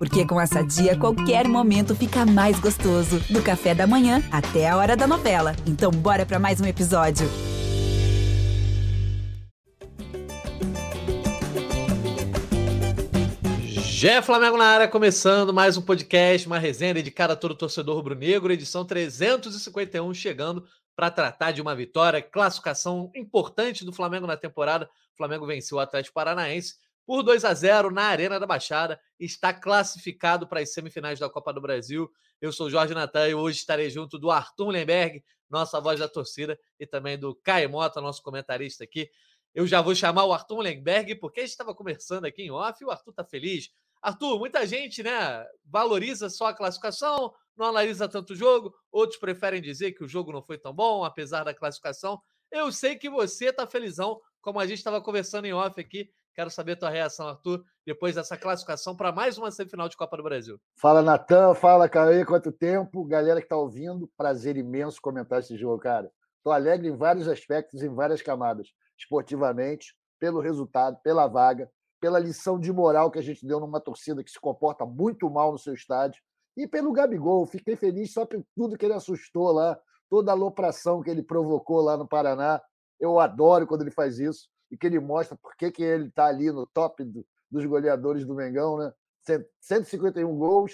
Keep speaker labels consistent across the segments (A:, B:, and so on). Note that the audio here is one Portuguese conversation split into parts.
A: Porque com essa dia, qualquer momento fica mais gostoso. Do café da manhã até a hora da novela. Então, bora para mais um episódio.
B: Jé Flamengo na área, começando mais um podcast, uma resenha dedicada a todo torcedor rubro-negro, edição 351, chegando para tratar de uma vitória, classificação importante do Flamengo na temporada. O Flamengo venceu o Atlético Paranaense por 2 a 0 na Arena da Baixada, está classificado para as semifinais da Copa do Brasil. Eu sou Jorge Natan e hoje estarei junto do Arthur Lemberg, nossa voz da torcida, e também do Caio Mota, nosso comentarista aqui. Eu já vou chamar o Arthur Lemberg, porque a gente estava conversando aqui em off e o Arthur está feliz. Arthur, muita gente né, valoriza só a classificação, não analisa tanto o jogo, outros preferem dizer que o jogo não foi tão bom, apesar da classificação. Eu sei que você está felizão, como a gente estava conversando em off aqui, Quero saber a tua reação, Arthur, depois dessa classificação para mais uma semifinal de Copa do Brasil.
C: Fala, Natan. Fala, Caê. Quanto tempo? Galera que está ouvindo, prazer imenso comentar esse jogo, cara. Estou alegre em vários aspectos, em várias camadas. Esportivamente, pelo resultado, pela vaga, pela lição de moral que a gente deu numa torcida que se comporta muito mal no seu estádio. E pelo Gabigol, fiquei feliz só por tudo que ele assustou lá, toda a alopração que ele provocou lá no Paraná. Eu adoro quando ele faz isso e que ele mostra por que, que ele está ali no top do, dos goleadores do Mengão, né? 151 gols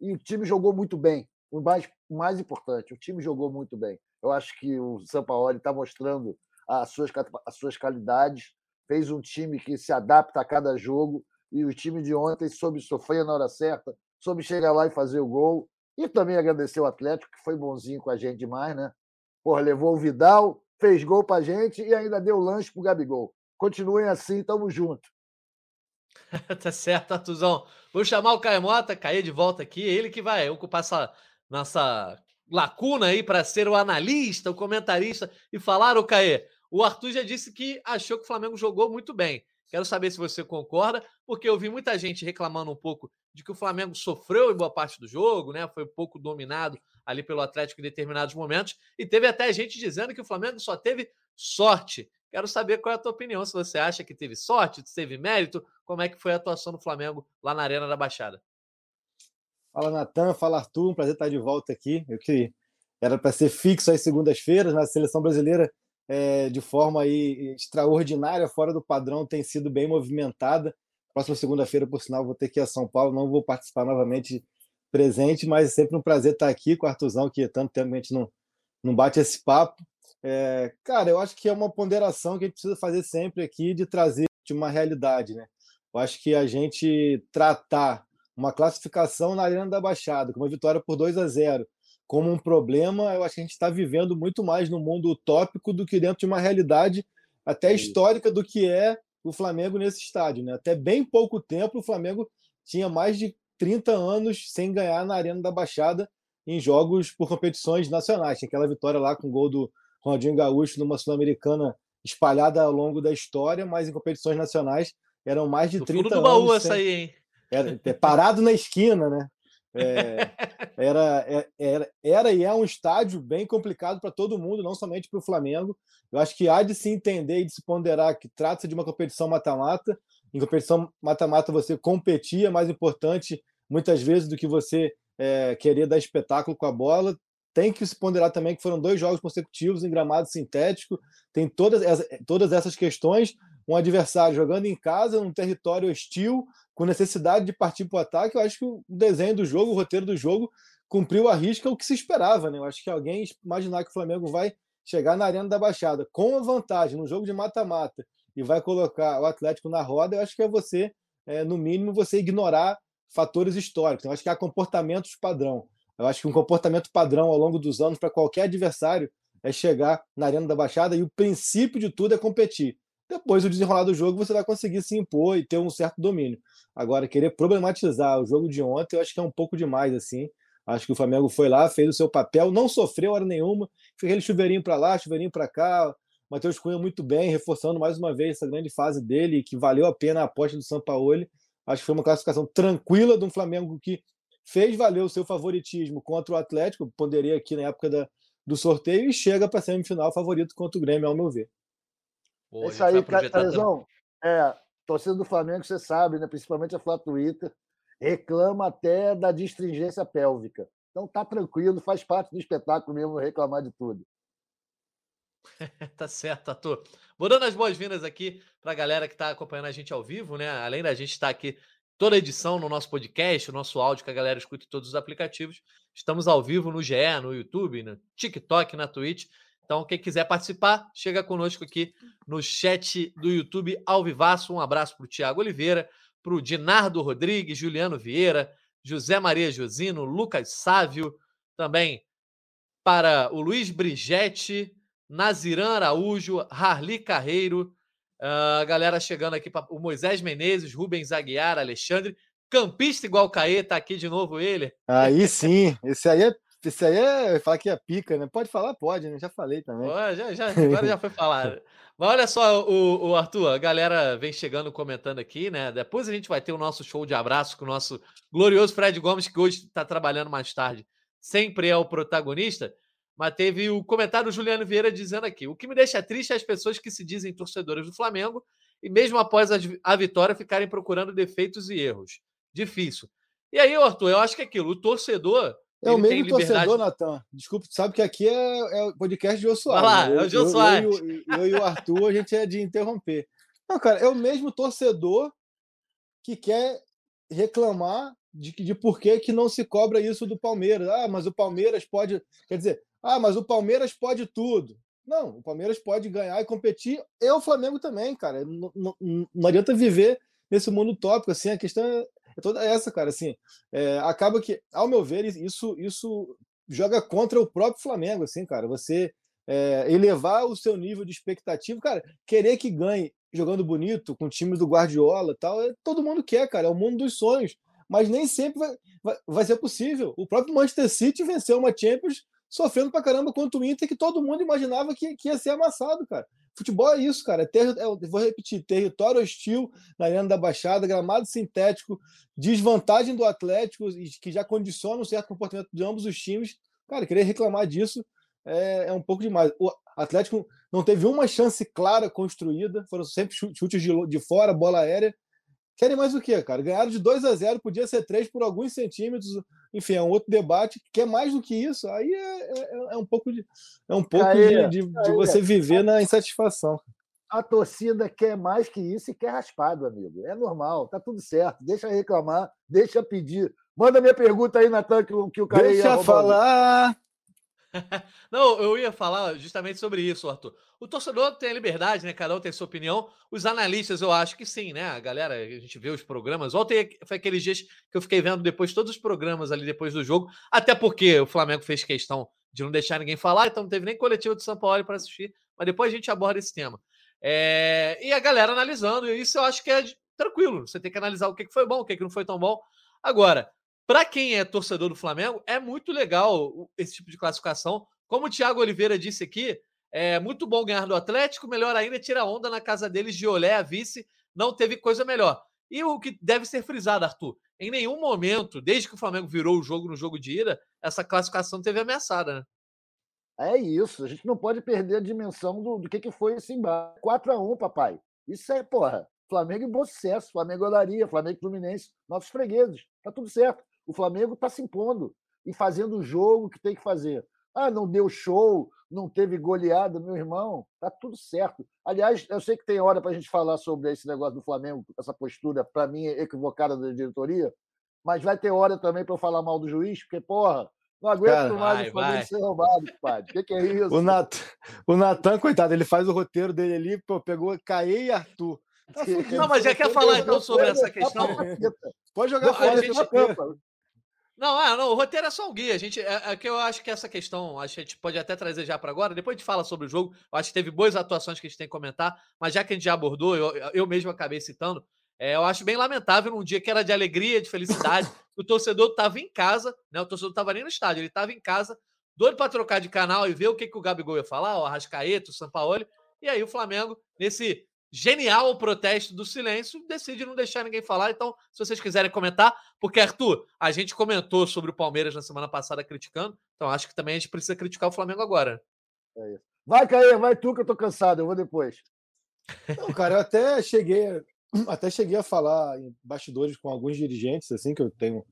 C: e o time jogou muito bem. O mais, mais importante, o time jogou muito bem. Eu acho que o Sampaoli está mostrando as suas, as suas qualidades, fez um time que se adapta a cada jogo e o time de ontem soube sofrer na hora certa, soube chegar lá e fazer o gol. E também agradecer o Atlético, que foi bonzinho com a gente demais, né? Porra, levou o Vidal, fez gol pra gente e ainda deu lanche pro Gabigol. Continuem assim, tamo junto.
B: tá certo, Artuzão. Vou chamar o Caio Mota, cair de volta aqui, ele que vai ocupar essa nossa lacuna aí para ser o analista, o comentarista e falar o Caê. O Arthur já disse que achou que o Flamengo jogou muito bem. Quero saber se você concorda, porque eu vi muita gente reclamando um pouco de que o Flamengo sofreu em boa parte do jogo, né? Foi um pouco dominado ali pelo Atlético em determinados momentos, e teve até gente dizendo que o Flamengo só teve sorte. Quero saber qual é a tua opinião, se você acha que teve sorte, se teve mérito, como é que foi a atuação do Flamengo lá na Arena da Baixada.
D: Fala, Natan, fala, Arthur, um prazer estar de volta aqui. Eu que era para ser fixo às segundas-feiras, mas a seleção brasileira, é, de forma aí extraordinária, fora do padrão, tem sido bem movimentada. Próxima segunda-feira, por sinal, vou ter que ir a São Paulo, não vou participar novamente presente, mas é sempre um prazer estar aqui com o Arthurzão, que tanto tempo a gente não, não bate esse papo. É, cara, eu acho que é uma ponderação que a gente precisa fazer sempre aqui de trazer de uma realidade, né? Eu acho que a gente tratar uma classificação na Arena da Baixada, com uma vitória por 2 a 0 como um problema, eu acho que a gente está vivendo muito mais no mundo utópico do que dentro de uma realidade até histórica do que é o Flamengo nesse estádio. Né? Até bem pouco tempo, o Flamengo tinha mais de 30 anos sem ganhar na Arena da Baixada em jogos por competições nacionais. Tinha aquela vitória lá com o gol do Ronaldinho Gaúcho numa Sul-Americana espalhada ao longo da história, mas em competições nacionais eram mais de 30 anos. do baú
B: essa aí, hein?
D: Era, é, parado na esquina, né? É, era, é, era, era e é um estádio bem complicado para todo mundo, não somente para o Flamengo. Eu acho que há de se entender e de se ponderar que trata-se de uma competição mata-mata. Em competição mata-mata, você competir é mais importante, muitas vezes, do que você é, querer dar espetáculo com a bola. Tem que se ponderar também que foram dois jogos consecutivos em gramado sintético. Tem todas, todas essas questões. Um adversário jogando em casa, num território hostil, com necessidade de partir para o ataque. Eu acho que o desenho do jogo, o roteiro do jogo, cumpriu a risca o que se esperava. Né? Eu acho que alguém imaginar que o Flamengo vai chegar na Arena da Baixada com a vantagem no jogo de mata-mata e vai colocar o Atlético na roda, eu acho que é você, é, no mínimo, você ignorar fatores históricos. Eu acho que há comportamentos padrão. Eu acho que um comportamento padrão ao longo dos anos para qualquer adversário é chegar na Arena da Baixada e o princípio de tudo é competir. Depois, o desenrolar do jogo, você vai conseguir se impor e ter um certo domínio. Agora, querer problematizar o jogo de ontem, eu acho que é um pouco demais, assim. Acho que o Flamengo foi lá, fez o seu papel, não sofreu hora nenhuma, fez aquele chuveirinho para lá, chuveirinho para cá. Matheus Cunha muito bem, reforçando mais uma vez essa grande fase dele, que valeu a pena a aposta do Sampaoli. Acho que foi uma classificação tranquila de um Flamengo que fez valer o seu favoritismo contra o Atlético, poderia aqui na época da, do sorteio, e chega para a semifinal favorito contra o Grêmio, ao meu ver.
C: Pô, Isso aí, Carezão. É, torcida do Flamengo, você sabe, né? principalmente a Flá Twitter. reclama até da distringência pélvica. Então tá tranquilo, faz parte do espetáculo mesmo reclamar de tudo.
B: tá certo, Arthur. Vou dando as boas-vindas aqui para a galera que está acompanhando a gente ao vivo, né? Além da gente estar tá aqui toda edição no nosso podcast, o nosso áudio que a galera escuta em todos os aplicativos. Estamos ao vivo no GE, no YouTube, no TikTok, na Twitch. Então, quem quiser participar, chega conosco aqui no chat do YouTube ao vivaço. Um abraço para o Tiago Oliveira, para o Dinardo Rodrigues, Juliano Vieira, José Maria Josino, Lucas Sávio, também para o Luiz Brigetti, Naziran Araújo, Harli Carreiro, a uh, galera chegando aqui para o Moisés Menezes, Rubens Aguiar, Alexandre, campista igual Caê, tá aqui de novo ele.
D: Aí sim, esse aí é esse aí é falar que é pica, né? Pode falar? Pode, né? Já falei também. Pô,
B: já, já, agora já foi falado. Mas olha só, o, o, Arthur, a galera vem chegando comentando aqui, né? Depois a gente vai ter o nosso show de abraço com o nosso glorioso Fred Gomes, que hoje está trabalhando mais tarde. Sempre é o protagonista. Mas teve o comentário do Juliano Vieira dizendo aqui: o que me deixa triste é as pessoas que se dizem torcedoras do Flamengo e, mesmo após a vitória, ficarem procurando defeitos e erros. Difícil. E aí, Arthur, eu acho que é aquilo: o torcedor.
D: É o mesmo torcedor, Natan. Desculpa, sabe que aqui é, é o podcast de Jô Soares.
B: Vai lá, né? é o Jô Soares.
D: Eu, eu, eu, eu, e o Arthur, a gente é de interromper. Não, cara, é o mesmo torcedor que quer reclamar de, de por que, que não se cobra isso do Palmeiras. Ah, mas o Palmeiras pode. Quer dizer, ah, mas o Palmeiras pode tudo. Não, o Palmeiras pode ganhar e competir, e o Flamengo também, cara. Não, não, não adianta viver nesse mundo utópico, assim, a questão é, é toda essa, cara, assim, é, acaba que, ao meu ver, isso, isso joga contra o próprio Flamengo, assim, cara, você é, elevar o seu nível de expectativa, cara, querer que ganhe jogando bonito, com o time do Guardiola tal, é, todo mundo quer, cara, é o mundo dos sonhos, mas nem sempre vai, vai, vai ser possível. O próprio Manchester City venceu uma Champions sofrendo pra caramba contra o Inter, que todo mundo imaginava que, que ia ser amassado, cara. Futebol é isso, cara. É ter, é, vou repetir: território hostil na Arena da Baixada, gramado sintético, desvantagem do Atlético, que já condiciona um certo comportamento de ambos os times. Cara, querer reclamar disso é, é um pouco demais. O Atlético não teve uma chance clara construída, foram sempre chutes de, de fora, bola aérea. Querem mais o quê, cara? Ganharam de 2 a 0, podia ser 3 por alguns centímetros. Enfim, é um outro debate. Quer mais do que isso? Aí é, é, é um pouco de, é um pouco aí, de, de, de você viver na insatisfação.
C: A torcida quer mais que isso e quer raspado, amigo. É normal, tá tudo certo. Deixa reclamar, deixa pedir. Manda minha pergunta aí, Natan, que, que o cara
D: Deixa ia falar.
B: Não, eu ia falar justamente sobre isso, Arthur. O torcedor tem a liberdade, né? Cada um tem sua opinião. Os analistas, eu acho que sim, né? A galera, a gente vê os programas. Ontem foi aqueles dias que eu fiquei vendo depois todos os programas ali depois do jogo, até porque o Flamengo fez questão de não deixar ninguém falar, então não teve nem coletivo de São Paulo para assistir. Mas depois a gente aborda esse tema. É... E a galera analisando, e isso eu acho que é tranquilo. Você tem que analisar o que foi bom, o que não foi tão bom. Agora, para quem é torcedor do Flamengo, é muito legal esse tipo de classificação. Como o Thiago Oliveira disse aqui, é muito bom ganhar do Atlético, melhor ainda tirar onda na casa deles de Olé, a vice, não teve coisa melhor. E o que deve ser frisado, Arthur, em nenhum momento, desde que o Flamengo virou o jogo no jogo de ida, essa classificação teve ameaçada, né?
C: É isso, a gente não pode perder a dimensão do, do que, que foi esse embate. 4x1, papai. Isso é, porra, Flamengo em bom sucesso, Flamengo Olaria, Flamengo Fluminense, nossos fregueses. Tá tudo certo. O Flamengo está se impondo e fazendo o jogo que tem que fazer. Ah, não deu show, não teve goleada, meu irmão, tá tudo certo. Aliás, eu sei que tem hora para a gente falar sobre esse negócio do Flamengo, essa postura, para mim, equivocada da diretoria, mas vai ter hora também para eu falar mal do juiz, porque, porra, não aguento Cara, mais vai, o Flamengo vai. ser roubado, padre. O que, que, é isso?
D: O, Nat... o Natan, coitado, ele faz o roteiro dele ali, pô, pegou Caê e Arthur.
B: Não, mas já quer falar então sobre essa questão?
D: Pode jogar fora. Gente...
B: Não, ah, não, o roteiro é só um guia. A gente, é, é que eu acho que essa questão, a gente pode até trazer já para agora. Depois a gente fala sobre o jogo. Eu acho que teve boas atuações que a gente tem que comentar, mas já que a gente já abordou, eu, eu mesmo acabei citando. É, eu acho bem lamentável num dia que era de alegria, de felicidade. o torcedor estava em casa, né? O torcedor estava nem no estádio, ele estava em casa, doido para trocar de canal e ver o que, que o Gabigol ia falar, o Arrascaeta, o Sampaoli. E aí o Flamengo, nesse genial o protesto do silêncio, decide não deixar ninguém falar. Então, se vocês quiserem comentar, porque, Arthur, a gente comentou sobre o Palmeiras na semana passada criticando, então acho que também a gente precisa criticar o Flamengo agora.
C: É isso. Vai, Caê, vai tu que eu tô cansado, eu vou depois.
D: Não, cara, eu até cheguei até cheguei a falar em bastidores com alguns dirigentes, assim, que eu tenho,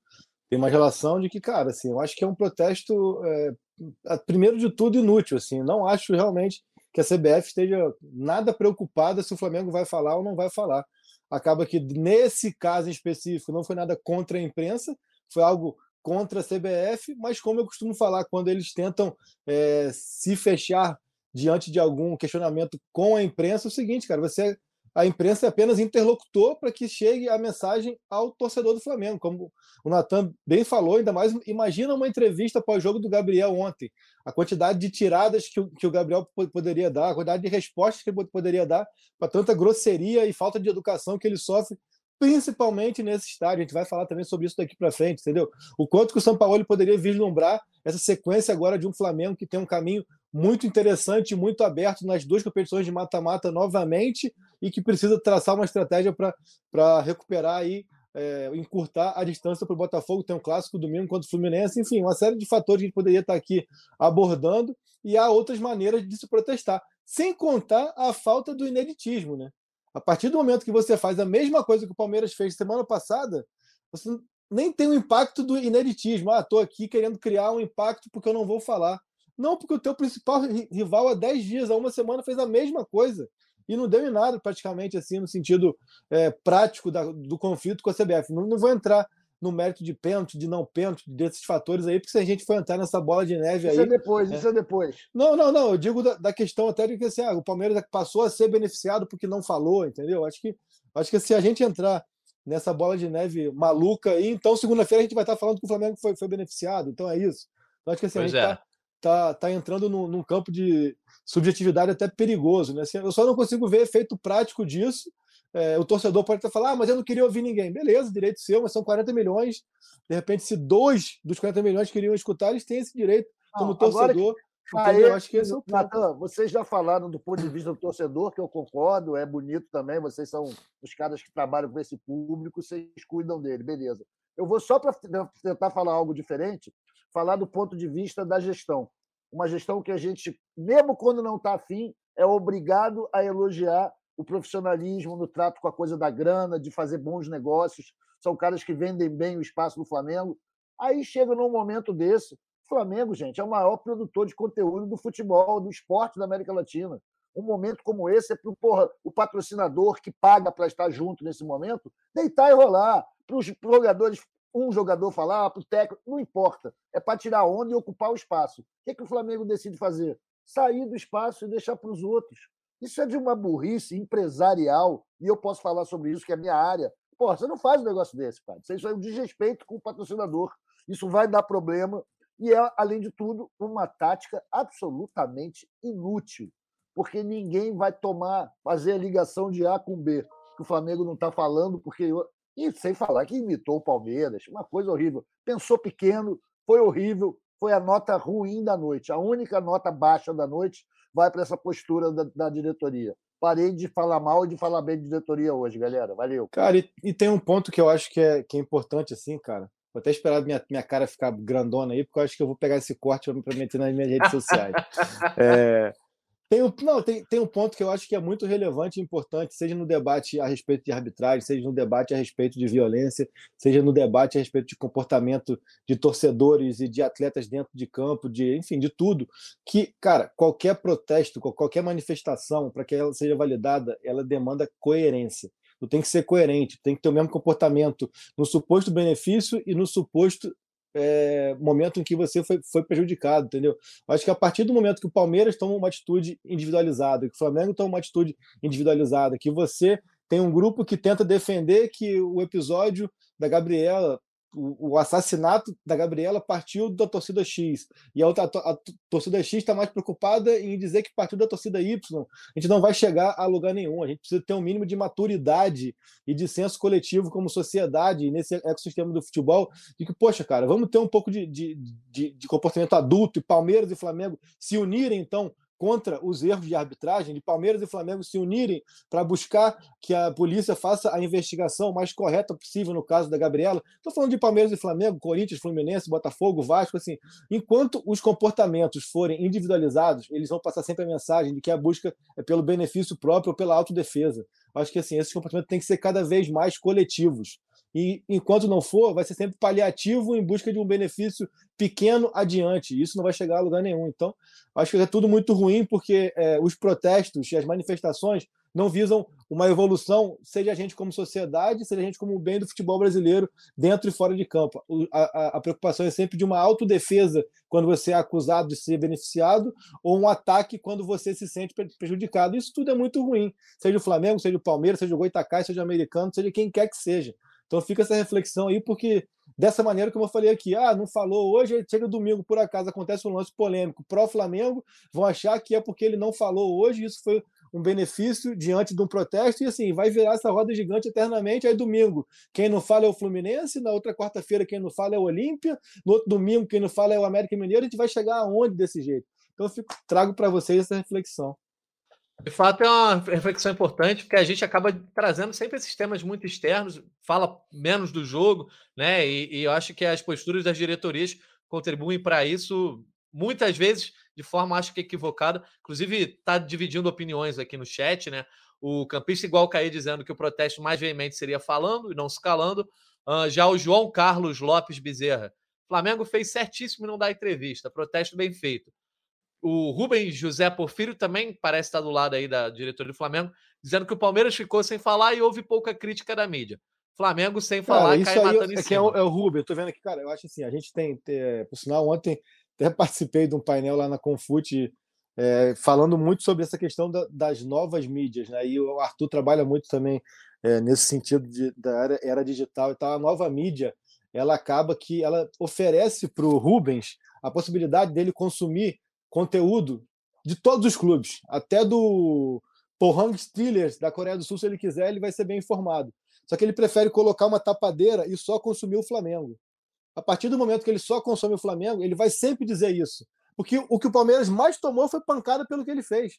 D: tenho uma relação de que, cara, assim, eu acho que é um protesto, é, primeiro de tudo, inútil, assim, não acho realmente que a CBF esteja nada preocupada se o Flamengo vai falar ou não vai falar. Acaba que, nesse caso específico, não foi nada contra a imprensa, foi algo contra a CBF, mas como eu costumo falar, quando eles tentam é, se fechar diante de algum questionamento com a imprensa, é o seguinte, cara, você a imprensa é apenas interlocutor para que chegue a mensagem ao torcedor do Flamengo. Como o Natan bem falou, ainda mais imagina uma entrevista pós-jogo do Gabriel ontem. A quantidade de tiradas que o, que o Gabriel poderia dar, a quantidade de respostas que ele poderia dar para tanta grosseria e falta de educação que ele sofre principalmente nesse estádio. A gente vai falar também sobre isso daqui para frente, entendeu? O quanto que o São Paulo poderia vislumbrar essa sequência agora de um Flamengo que tem um caminho muito interessante, muito aberto nas duas competições de mata-mata novamente e que precisa traçar uma estratégia para recuperar aí, é, encurtar a distância para o Botafogo. Tem um clássico domingo contra o Fluminense, enfim, uma série de fatores que a gente poderia estar aqui abordando e há outras maneiras de se protestar, sem contar a falta do ineditismo, né? A partir do momento que você faz a mesma coisa que o Palmeiras fez semana passada, você nem tem o impacto do ineditismo. Ah, estou aqui querendo criar um impacto porque eu não vou falar. Não, porque o teu principal rival há 10 dias, há uma semana, fez a mesma coisa e não deu em nada, praticamente, assim, no sentido é, prático da, do conflito com a CBF. Não, não vou entrar no mérito de pênalti, de não pênalti, desses fatores aí, porque se a gente for entrar nessa bola de neve
C: aí.
D: Isso
C: é depois, é... isso é depois.
D: Não, não, não. Eu digo da, da questão até de que assim, ah, o Palmeiras passou a ser beneficiado porque não falou, entendeu? Acho que, acho que se a gente entrar nessa bola de neve maluca aí, então segunda-feira a gente vai estar falando que o Flamengo foi, foi beneficiado. Então é isso. Então, acho que assim, pois a gente está é tá, tá entrando num, num, campo de subjetividade até perigoso. Né? Assim, eu só não consigo ver efeito prático disso. É, o torcedor pode até falar, ah, mas eu não queria ouvir ninguém. Beleza, direito seu, mas são 40 milhões. De repente, se dois dos 40 milhões queriam escutar, eles têm esse direito como não, torcedor.
C: Então, aí, eu acho que esse é o Natan, vocês já falaram do ponto de vista do torcedor, que eu concordo, é bonito também. Vocês são os caras que trabalham com esse público, vocês cuidam dele, beleza. Eu vou só para tentar falar algo diferente, falar do ponto de vista da gestão. Uma gestão que a gente, mesmo quando não está afim, é obrigado a elogiar o profissionalismo no trato com a coisa da grana, de fazer bons negócios. São caras que vendem bem o espaço do Flamengo. Aí chega num momento desse, o Flamengo, gente, é o maior produtor de conteúdo do futebol, do esporte da América Latina. Um momento como esse é para o patrocinador que paga para estar junto nesse momento deitar e rolar. Para os jogadores um jogador falar, para o técnico, não importa. É para tirar onda e ocupar o espaço. O que, é que o Flamengo decide fazer? Sair do espaço e deixar para os outros. Isso é de uma burrice empresarial, e eu posso falar sobre isso, que é minha área. Pô, você não faz um negócio desse, cara. Isso é um desrespeito com o patrocinador. Isso vai dar problema. E é, além de tudo, uma tática absolutamente inútil. Porque ninguém vai tomar, fazer a ligação de A com B, que o Flamengo não está falando, porque e sem falar que imitou o Palmeiras, uma coisa horrível. Pensou pequeno, foi horrível, foi a nota ruim da noite. A única nota baixa da noite vai para essa postura da, da, diretoria. Parei de falar mal e de falar bem de diretoria hoje, galera. Valeu.
D: Cara, e, e tem um ponto que eu acho que é, que é importante, assim, cara. Vou até esperar minha, minha cara ficar grandona aí, porque eu acho que eu vou pegar esse corte para meter nas minhas redes sociais. é, tem, um, não, tem, tem um ponto que eu acho que é muito relevante e importante, seja no debate a respeito de arbitragem, seja no debate a respeito de violência, seja no debate a respeito de comportamento de torcedores e de atletas dentro de campo, de enfim, de tudo. Que, cara, qualquer protesto, qualquer manifestação, para que ela seja validada, ela demanda coerência. Tu tem que ser coerente, tem que ter o mesmo comportamento no suposto benefício e no suposto é, momento em que você foi, foi prejudicado, entendeu? Acho que a partir do momento que o Palmeiras toma uma atitude individualizada, que o Flamengo toma uma atitude individualizada, que você tem um grupo que tenta defender que o episódio da Gabriela o, assassinato da Gabriela partiu da torcida X e a, outra, a, a torcida X está mais preocupada em dizer que partiu da torcida Y. A gente não vai chegar a lugar nenhum. A gente precisa ter um mínimo de maturidade e de senso coletivo como sociedade nesse ecossistema do futebol de que, poxa, cara, vamos ter um pouco de, de, de, de comportamento adulto e Palmeiras e Flamengo se unirem, então, contra os erros de arbitragem, de Palmeiras e Flamengo se unirem para buscar que a polícia faça a investigação mais correta possível no caso da Gabriela. Estou falando de Palmeiras e Flamengo, Corinthians, Fluminense, Botafogo, Vasco, assim. Enquanto os comportamentos forem individualizados, eles vão passar sempre a mensagem de que a busca é pelo benefício próprio ou pela autodefesa. Acho que assim, esses comportamentos têm que ser cada vez mais coletivos. E enquanto não for, vai ser sempre paliativo em busca de um benefício pequeno adiante. Isso não vai chegar a lugar nenhum. Então, acho que é tudo muito ruim, porque é, os protestos e as manifestações não visam uma evolução, seja a gente como sociedade, seja a gente como bem do futebol brasileiro, dentro e fora de campo. A, a, a, preocupação é sempre de uma autodefesa quando você é acusado de ser beneficiado, ou um ataque quando você se sente prejudicado. Isso tudo é muito ruim, seja o Flamengo, seja o Palmeiras, seja o Goitacai, seja o americano, seja quem quer que seja. Então fica essa reflexão aí, porque dessa maneira, como eu falei aqui, ah, não falou hoje, chega domingo, por acaso acontece um lance polêmico pró-Flamengo, vão achar que é porque ele não falou hoje, isso foi um benefício diante de um protesto, e assim, vai virar essa roda gigante eternamente. Aí, domingo, quem não fala é o Fluminense, na outra quarta-feira, quem não fala é o Olímpia, no outro domingo, quem não fala é o América Mineiro, a gente vai chegar aonde desse jeito? Então, eu fico, trago para vocês essa reflexão.
B: De fato, é uma reflexão importante, porque a gente acaba trazendo sempre esses temas muito externos, fala menos do jogo, né? E, e eu acho que as posturas das diretorias contribuem para isso, muitas vezes de forma, acho que equivocada. Inclusive, está dividindo opiniões aqui no chat, né? O campista igual cair dizendo que o protesto mais veemente seria falando e não se calando. Uh, já o João Carlos Lopes Bezerra. Flamengo fez certíssimo em não dar entrevista. Protesto bem feito. O Rubens José Porfírio também parece estar do lado aí da diretoria do Flamengo, dizendo que o Palmeiras ficou sem falar e houve pouca crítica da mídia. Flamengo sem falar,
D: cara, cai matando é, em cima. É, o, é o Rubens, eu tô vendo aqui, cara, eu acho assim, a gente tem, tem por sinal, ontem até participei de um painel lá na Confute é, falando muito sobre essa questão da, das novas mídias, né? E o Arthur trabalha muito também é, nesse sentido de, da era, era, digital e tal. A nova mídia, ela acaba que ela oferece para o Rubens a possibilidade dele consumir conteúdo de todos os clubes, até do Pohang Steelers da Coreia do Sul, se ele quiser, ele vai ser bem informado. Só que ele prefere colocar uma tapadeira e só consumir o Flamengo. A partir do momento que ele só consome o Flamengo, ele vai sempre dizer isso. Porque o que o Palmeiras mais tomou foi pancada pelo que ele fez.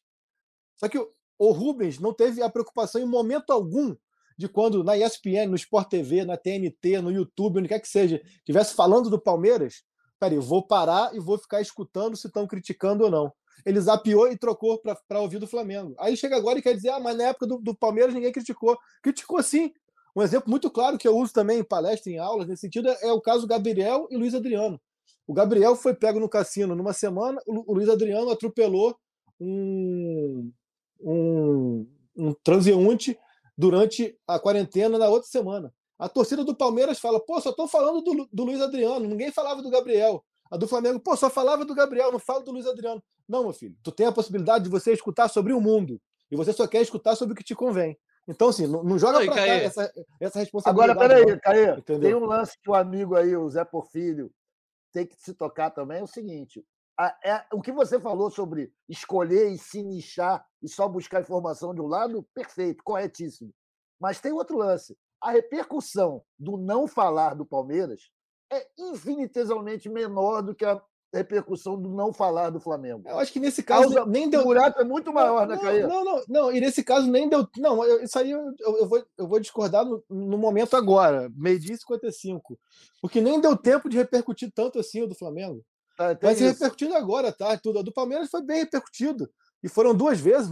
D: Só que o Rubens não teve a preocupação em momento algum de quando na ESPN, no Sport TV, na TNT, no YouTube, onde quer que seja, estivesse falando do Palmeiras, peraí, vou parar e vou ficar escutando se estão criticando ou não. Ele zapiou e trocou para ouvir do Flamengo. Aí chega agora e quer dizer, ah, mas na época do, do Palmeiras ninguém criticou. Criticou sim. Um exemplo muito claro que eu uso também em palestra, em aulas, nesse sentido, é o caso Gabriel e Luiz Adriano. O Gabriel foi pego no cassino numa semana, o Luiz Adriano atropelou um, um, um transeunte durante a quarentena na outra semana. A torcida do Palmeiras fala, pô, só estão falando do, do Luiz Adriano, ninguém falava do Gabriel. A do Flamengo, pô, só falava do Gabriel, não fala do Luiz Adriano. Não, meu filho, tu tem a possibilidade de você escutar sobre o mundo. E você só quer escutar sobre o que te convém. Então, assim, não, não joga para cá essa, essa responsabilidade.
C: Agora, peraí, Caê, tem um lance que o amigo aí, o Zé Porfírio, tem que se tocar também, é o seguinte. A, é, o que você falou sobre escolher e se nichar e só buscar informação de um lado, perfeito, corretíssimo. Mas tem outro lance a repercussão do não falar do Palmeiras é infinitesimamente menor do que a repercussão do não falar do Flamengo.
D: Eu acho que nesse caso Causa,
C: nem deu. O buraco é muito maior,
D: não,
C: né, Caio?
D: Não, não, não. E nesse caso nem deu. Não, isso aí eu, eu, vou, eu vou discordar no, no momento agora, meio-dia e 55. Porque nem deu tempo de repercutir tanto assim o do Flamengo. Ah, Vai ser repercutido agora, tá? Tudo. O do Palmeiras foi bem repercutido. E foram duas vezes.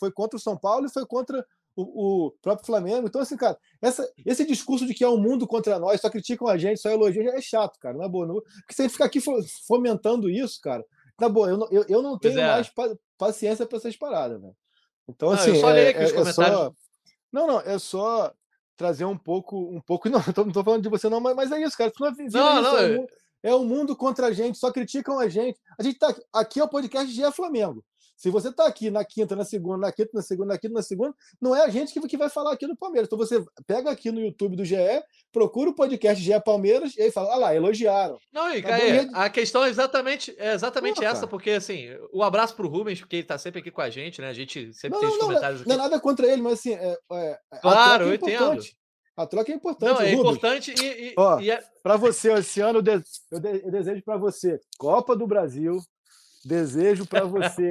D: Foi contra o São Paulo e foi contra o, o, próprio Flamengo. Então, assim, cara, essa, esse discurso de que é um mundo contra nós, só criticam a gente, só elogiam, é chato, cara, na boa. Não, porque se a gente ficar aqui fomentando isso, cara, na boa, eu, eu, eu não tenho é. mais paciência para essas paradas, velho. Então, assim. Não, eu só é, aqui é, os é comentários. Só, não, não, é só trazer um pouco, um pouco. Não, não tô falando de você, não, mas, mas é isso, cara. não, não, não, é, um, é um mundo contra a gente, só criticam a gente. A gente tá aqui é o podcast de Flamengo. Se você está aqui na quinta, na segunda, na quinta, na segunda, na quinta, na segunda, não é a gente que, que vai falar aqui no Palmeiras. Então você pega aqui no YouTube do GE, procura o podcast GE Palmeiras e aí fala, ah lá, elogiaram.
B: Não, e Caê, a questão é exatamente, é exatamente essa, cara. porque assim, o abraço pro Rubens, porque ele está sempre aqui com a gente, né? A gente sempre não, tem não, os comentários
D: não, aqui. Não é nada contra ele, mas assim, é, é,
B: claro, é eu entendo.
D: A troca é importante. Não,
B: é Rubens. importante e.
D: e, e é... Para você, esse ano, eu, desejo para você Copa do Brasil, desejo para você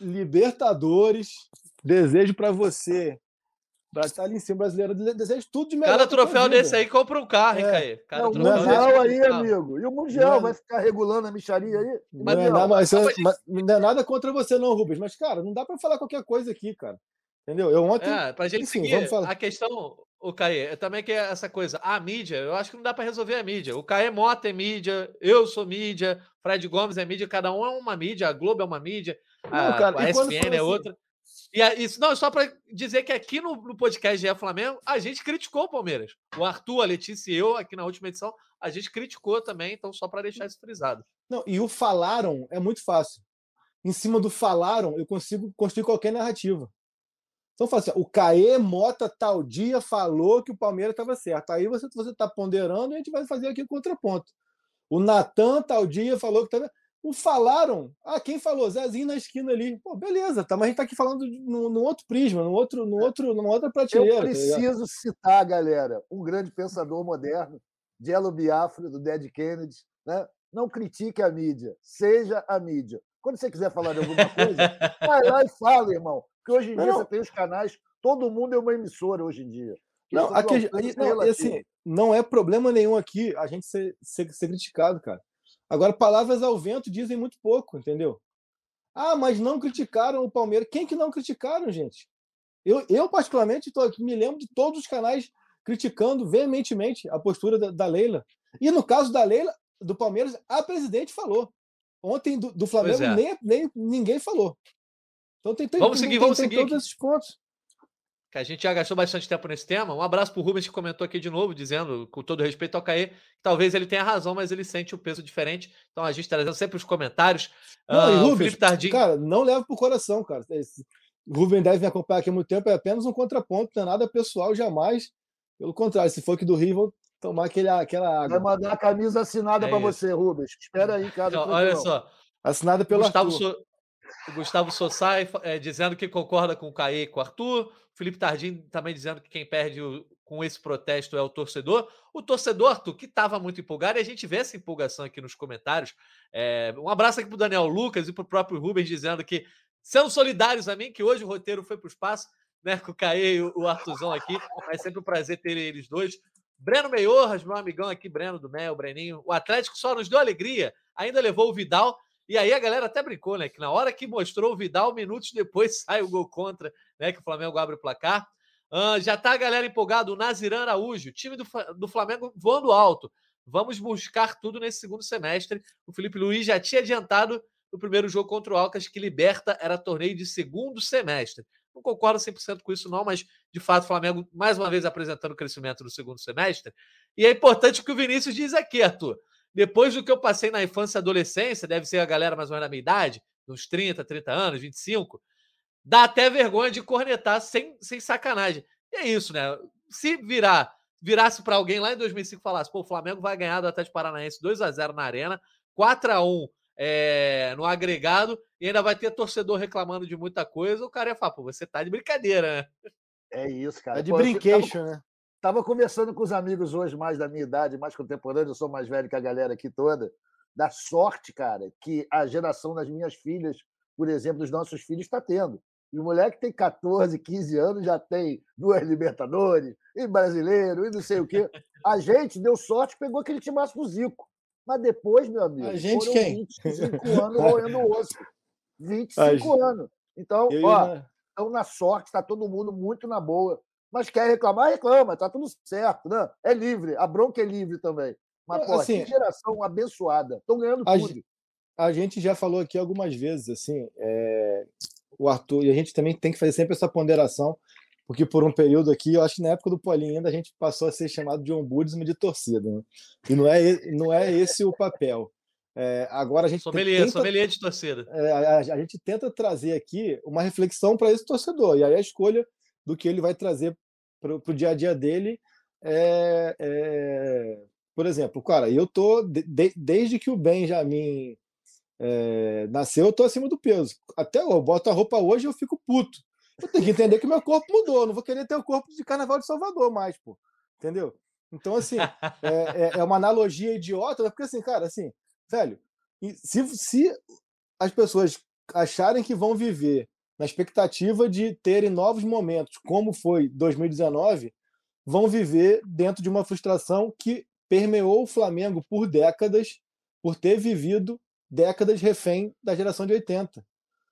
D: Libertadores, desejo para você. Para estar ali em cima brasileiro, desejo tudo de melhor.
B: Cada troféu desse aí compra um carro, hein, é. Caê? Cada
C: não, o Mundial aí, amigo. E o Mundial vai ficar regulando a micharia aí?
D: Mas, não, é nada, mas, mas, não é nada contra você, não, Rubens. Mas, cara, não dá para falar qualquer coisa aqui, cara. Entendeu? Eu ontem.
B: É, pra gente Enfim, seguir, a questão, o Caê, também que é essa coisa, a mídia, eu acho que não dá para resolver a mídia. O Caê Mota é mídia, eu sou mídia, Fred Gomes é mídia, cada um é uma mídia, a Globo é uma mídia, a, não, cara, a ESPN é assim... outra. E isso, não, só para dizer que aqui no, no podcast GE Flamengo, a gente criticou o Palmeiras. O Arthur, a Letícia e eu, aqui na última edição, a gente criticou também, então só para deixar isso frisado.
D: Não, e o falaram é muito fácil. Em cima do falaram, eu consigo construir qualquer narrativa. Então, fala assim, o Caê Mota tal dia falou que o Palmeiras estava certo. Aí você está ponderando e a gente vai fazer aqui o contraponto. O Natan tal dia falou que estava. O falaram. Ah, quem falou? Zezinho na esquina ali. Pô, beleza, tá, mas a gente está aqui falando no, outro prisma, no outro, no outro, numa outra prateleira. Eu
C: tá preciso tá citar, galera, um grande pensador moderno, Jello Biafra, do Dead Kennedy. Né? Não critique a mídia, seja a mídia. Quando você quiser falar de alguma coisa, vai lá e fala, irmão. Porque hoje em dia não. você tem os canais, todo mundo é uma emissora hoje em dia.
D: Não, aqui, não, assim, não é problema nenhum aqui a gente ser, ser, ser criticado, cara. Agora, palavras ao vento dizem muito pouco, entendeu? Ah, mas não criticaram o Palmeiras. Quem que não criticaram, gente? Eu, eu particularmente, tô aqui, me lembro de todos os canais criticando veementemente a postura da, da Leila. E no caso da Leila, do Palmeiras, a presidente falou. Ontem do, do Flamengo é. nem, nem ninguém falou.
B: Então tem, tem Vamos seguir, tem, vamos tem seguir. todos esses pontos. Que a gente já gastou bastante tempo nesse tema. Um abraço para o Rubens que comentou aqui de novo, dizendo, com todo respeito ao Caê, que talvez ele tenha razão, mas ele sente o peso diferente. Então a gente está trazendo sempre os comentários.
D: Não, uh, Rubens, Tardim... cara, não leva para o coração, cara. Esse, o Rubens deve me acompanhar aqui há muito tempo, é apenas um contraponto, não é nada pessoal, jamais. Pelo contrário, se for aqui do Rio, vou tomar aquele, aquela
C: água. Vai mandar a camisa assinada é para você, Rubens. Espera aí, cara. Então,
B: olha só.
D: Assinada pelo
B: Gustavo, so... Gustavo Sossai é, dizendo que concorda com o Caê e com o Arthur. Felipe Tardim também dizendo que quem perde o, com esse protesto é o torcedor. O torcedor, Arthur, que estava muito empolgado, e a gente vê essa empolgação aqui nos comentários. É, um abraço aqui para o Daniel Lucas e para o próprio Rubens dizendo que, sendo solidários a mim, que hoje o roteiro foi para o espaço, né, com o Caê e o Arthurzão aqui. É sempre um prazer ter eles dois. Breno Meiorras, meu amigão aqui, Breno do Mel, Breninho. O Atlético só nos deu alegria, ainda levou o Vidal. E aí a galera até brincou, né? Que na hora que mostrou o Vidal, minutos depois sai o gol contra, né? Que o Flamengo abre o placar. Uh, já tá a galera empolgada, o Naziran Araújo, time do, do Flamengo voando alto. Vamos buscar tudo nesse segundo semestre. O Felipe Luiz já tinha adiantado no primeiro jogo contra o Alcas que Liberta era torneio de segundo semestre. Não concordo 100% com isso, não, mas de fato o Flamengo, mais uma vez, apresentando crescimento no segundo semestre. E é importante o que o Vinícius diz aqui, Arthur. Depois do que eu passei na infância e adolescência, deve ser a galera mais ou menos da minha idade, uns 30, 30 anos, 25, dá até vergonha de cornetar sem, sem sacanagem. E é isso, né? Se virar, virasse para alguém lá em 2005 e falasse, pô, o Flamengo vai ganhar do Atlético Paranaense 2 a 0 na Arena, 4 a 1 é, no agregado e ainda vai ter torcedor reclamando de muita coisa, o cara ia falar, pô, você tá de brincadeira, né?
C: É isso, cara.
D: É de pô, brincation, né?
C: Tava conversando com os amigos hoje, mais da minha idade, mais contemporânea, eu sou mais velho que a galera aqui toda, da sorte, cara, que a geração das minhas filhas, por exemplo, dos nossos filhos, está tendo. E o moleque tem 14, 15 anos, já tem duas Libertadores, e brasileiro, e não sei o quê. A gente deu sorte, pegou aquele timaço do Zico. Mas depois, meu amigo,
D: a gente foram quem?
C: 25 anos roendo o osso. 25 anos. Então, eu ó, estão na sorte, está todo mundo muito na boa. Mas quer reclamar, reclama, tá tudo certo, né? É livre, a bronca é livre também. Mas, pô, assim, que geração abençoada. Estão ganhando
D: a
C: tudo.
D: A gente já falou aqui algumas vezes, assim, é, o Arthur, e a gente também tem que fazer sempre essa ponderação porque por um período aqui, eu acho que na época do Paulinho ainda a gente passou a ser chamado de ombudsman de torcida, né? e não é, não é esse o papel. É, agora a gente
B: sommelier, tenta, sommelier de torcida.
D: É, a, a, gente tenta trazer aqui uma reflexão para esse torcedor, e aí a escolha do que ele vai trazer para o dia a dia dele é, é, por exemplo, cara, eu tô de, desde que o Benjamin é, nasceu, eu tô acima do peso. Até eu boto a roupa hoje eu fico puto. Eu tenho que entender que meu corpo mudou. Não vou querer ter o corpo de Carnaval de Salvador mais, pô. Entendeu? Então, assim, é, é, é uma analogia idiota, porque assim, cara, assim, velho, se, se as pessoas acharem que vão viver na expectativa de terem novos momentos, como foi 2019, vão viver dentro de uma frustração que permeou o Flamengo por décadas, por ter vivido décadas refém da geração de 80.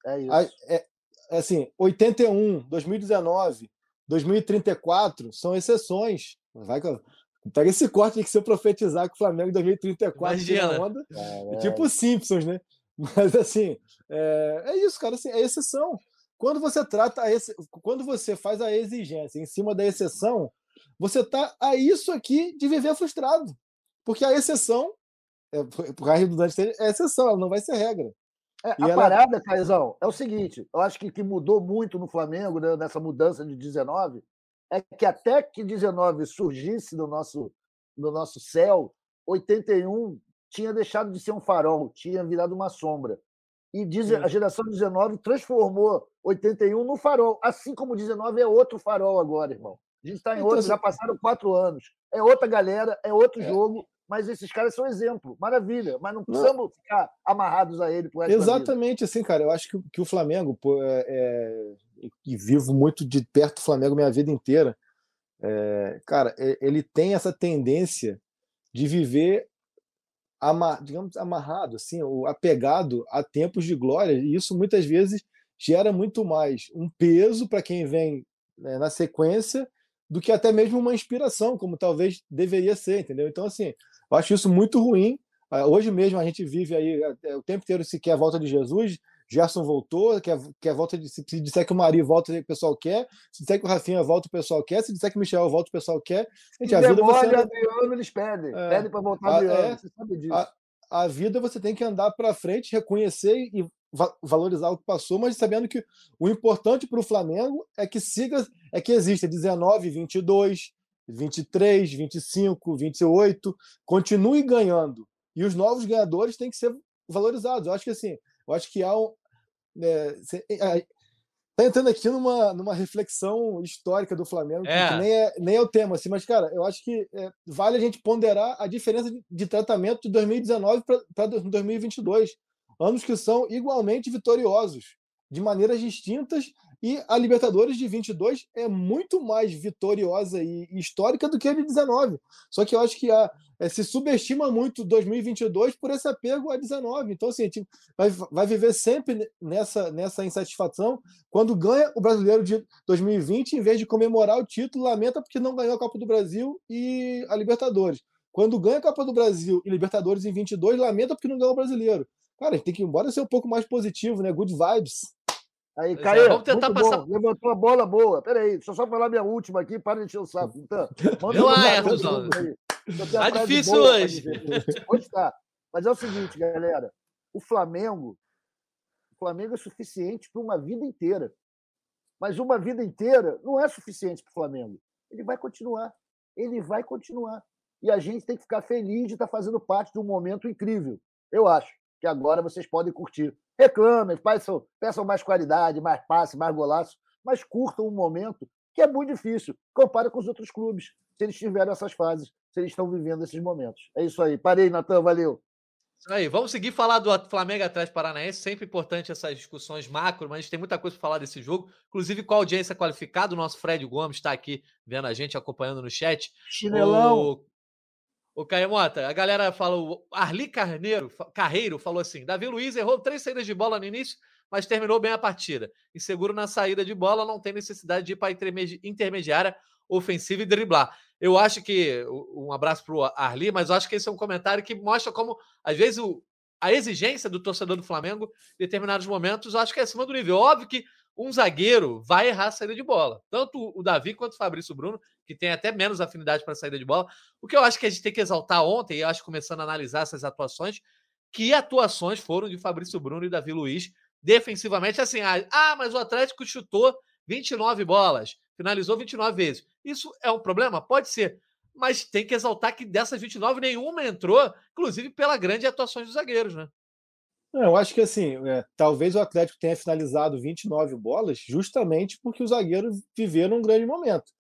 C: É isso. A, é,
D: assim, 81, 2019, 2034 são exceções. Vai, pega esse corte que se eu profetizar que o Flamengo em 2034
B: Imagina.
D: onda, é tipo Simpsons, né? Mas assim, é, é isso, cara, assim, é exceção. Quando você trata esse, quando você faz a exigência em cima da exceção, você tá a isso aqui de viver frustrado. Porque a exceção, é, por a redundância, é exceção, ela não vai ser regra.
C: É, a ela... parada, Caizão, é o seguinte: eu acho que que mudou muito no Flamengo, né, nessa mudança de 19, é que até que 19 surgisse no nosso, no nosso céu, 81 tinha deixado de ser um farol, tinha virado uma sombra. E a geração 19 transformou 81 no farol, assim como 19 é outro farol agora, irmão. A gente está em então, outro, já passaram quatro anos. É outra galera, é outro é. jogo, mas esses caras são exemplo. Maravilha, mas não precisamos não. ficar amarrados a ele. Por
D: Exatamente assim, cara. Eu acho que, que o Flamengo, pô, é, é, e vivo muito de perto do Flamengo minha vida inteira, é, cara, ele tem essa tendência de viver amar, digamos, amarrado, assim, apegado a tempos de glória, e isso muitas vezes gera muito mais um peso para quem vem né, na sequência do que até mesmo uma inspiração, como talvez deveria ser, entendeu? Então, assim, eu acho isso muito ruim. Ah, hoje mesmo a gente vive aí é, o tempo inteiro se quer a volta de Jesus, Gerson voltou, quer, quer volta de. Se disser que o Mari volta, o pessoal quer. Se disser que o Rafinha volta, o pessoal quer. Se disser que o Michel volta, o pessoal quer.
C: Gente, a vida você. Adriano, eles pedem. É, pedem para voltar Adriano. É, você sabe disso.
D: A, a vida você tem que andar para frente, reconhecer e va valorizar o que passou, mas sabendo que o importante para o Flamengo é que siga, é que exista 19, 22, 23, 25, 28, continue ganhando. E os novos ganhadores têm que ser valorizados. Eu acho que assim, eu acho que há um, Está é, é, tá entrando aqui numa, numa reflexão histórica do Flamengo, é. que nem é, nem é o tema, assim, mas, cara, eu acho que é, vale a gente ponderar a diferença de, de tratamento de 2019 para 2022. Anos que são igualmente vitoriosos, de maneiras distintas, e a Libertadores de 22 é muito mais vitoriosa e histórica do que a de 19. Só que eu acho que a, é, se subestima muito 2022 por esse apego a 19. Então, assim, a gente vai, vai viver sempre nessa, nessa insatisfação. Quando ganha o brasileiro de 2020, em vez de comemorar o título, lamenta porque não ganhou a Copa do Brasil e a Libertadores. Quando ganha a Copa do Brasil e Libertadores em 22, lamenta porque não ganhou o brasileiro. Cara, a gente tem que ir embora ser um pouco mais positivo, né? Good vibes.
C: Aí, Caio, é, vamos tentar passar. Bom. Levantou a bola boa. Peraí, deixa eu só falar minha última aqui, para de encher o saco. Então,
B: manda aí. Tá difícil hoje.
C: Hoje tá. Mas é o seguinte, galera. O Flamengo, o Flamengo é suficiente para uma vida inteira. Mas uma vida inteira não é suficiente para o Flamengo. Ele vai continuar. Ele vai continuar. E a gente tem que ficar feliz de estar tá fazendo parte de um momento incrível. Eu acho que agora vocês podem curtir. Reclamem, peçam, peçam mais qualidade, mais passe, mais golaço, mas curtam um momento que é muito difícil. Compara com os outros clubes, se eles tiveram essas fases se eles estão vivendo esses momentos. É isso aí. Parei, Natan, valeu.
B: Isso aí, vamos seguir falar do Flamengo atrás Paranaense, sempre importante essas discussões macro, mas a gente tem muita coisa para falar desse jogo, inclusive com a audiência qualificada, o nosso Fred Gomes está aqui vendo a gente, acompanhando no chat.
C: Chinelão. O,
B: o Caio a galera falou, Arli Carneiro, Carreiro falou assim, Davi Luiz errou três saídas de bola no início, mas terminou bem a partida. Inseguro na saída de bola, não tem necessidade de ir para intermediária ofensiva e driblar. Eu acho que. Um abraço para o Arli, mas eu acho que esse é um comentário que mostra como, às vezes, o, a exigência do torcedor do Flamengo, em determinados momentos, eu acho que é acima do nível. Óbvio que um zagueiro vai errar a saída de bola. Tanto o Davi quanto o Fabrício Bruno, que tem até menos afinidade para saída de bola. O que eu acho que a gente tem que exaltar ontem, e acho começando a analisar essas atuações, que atuações foram de Fabrício Bruno e Davi Luiz defensivamente. Assim, ah, ah mas o Atlético chutou 29 bolas, finalizou 29 vezes. Isso é um problema? Pode ser. Mas tem que exaltar que dessas 29, nenhuma entrou, inclusive pela grande atuação dos zagueiros, né?
D: Eu acho que assim, é, talvez o Atlético tenha finalizado 29 bolas justamente porque os zagueiros viveram um grande momento.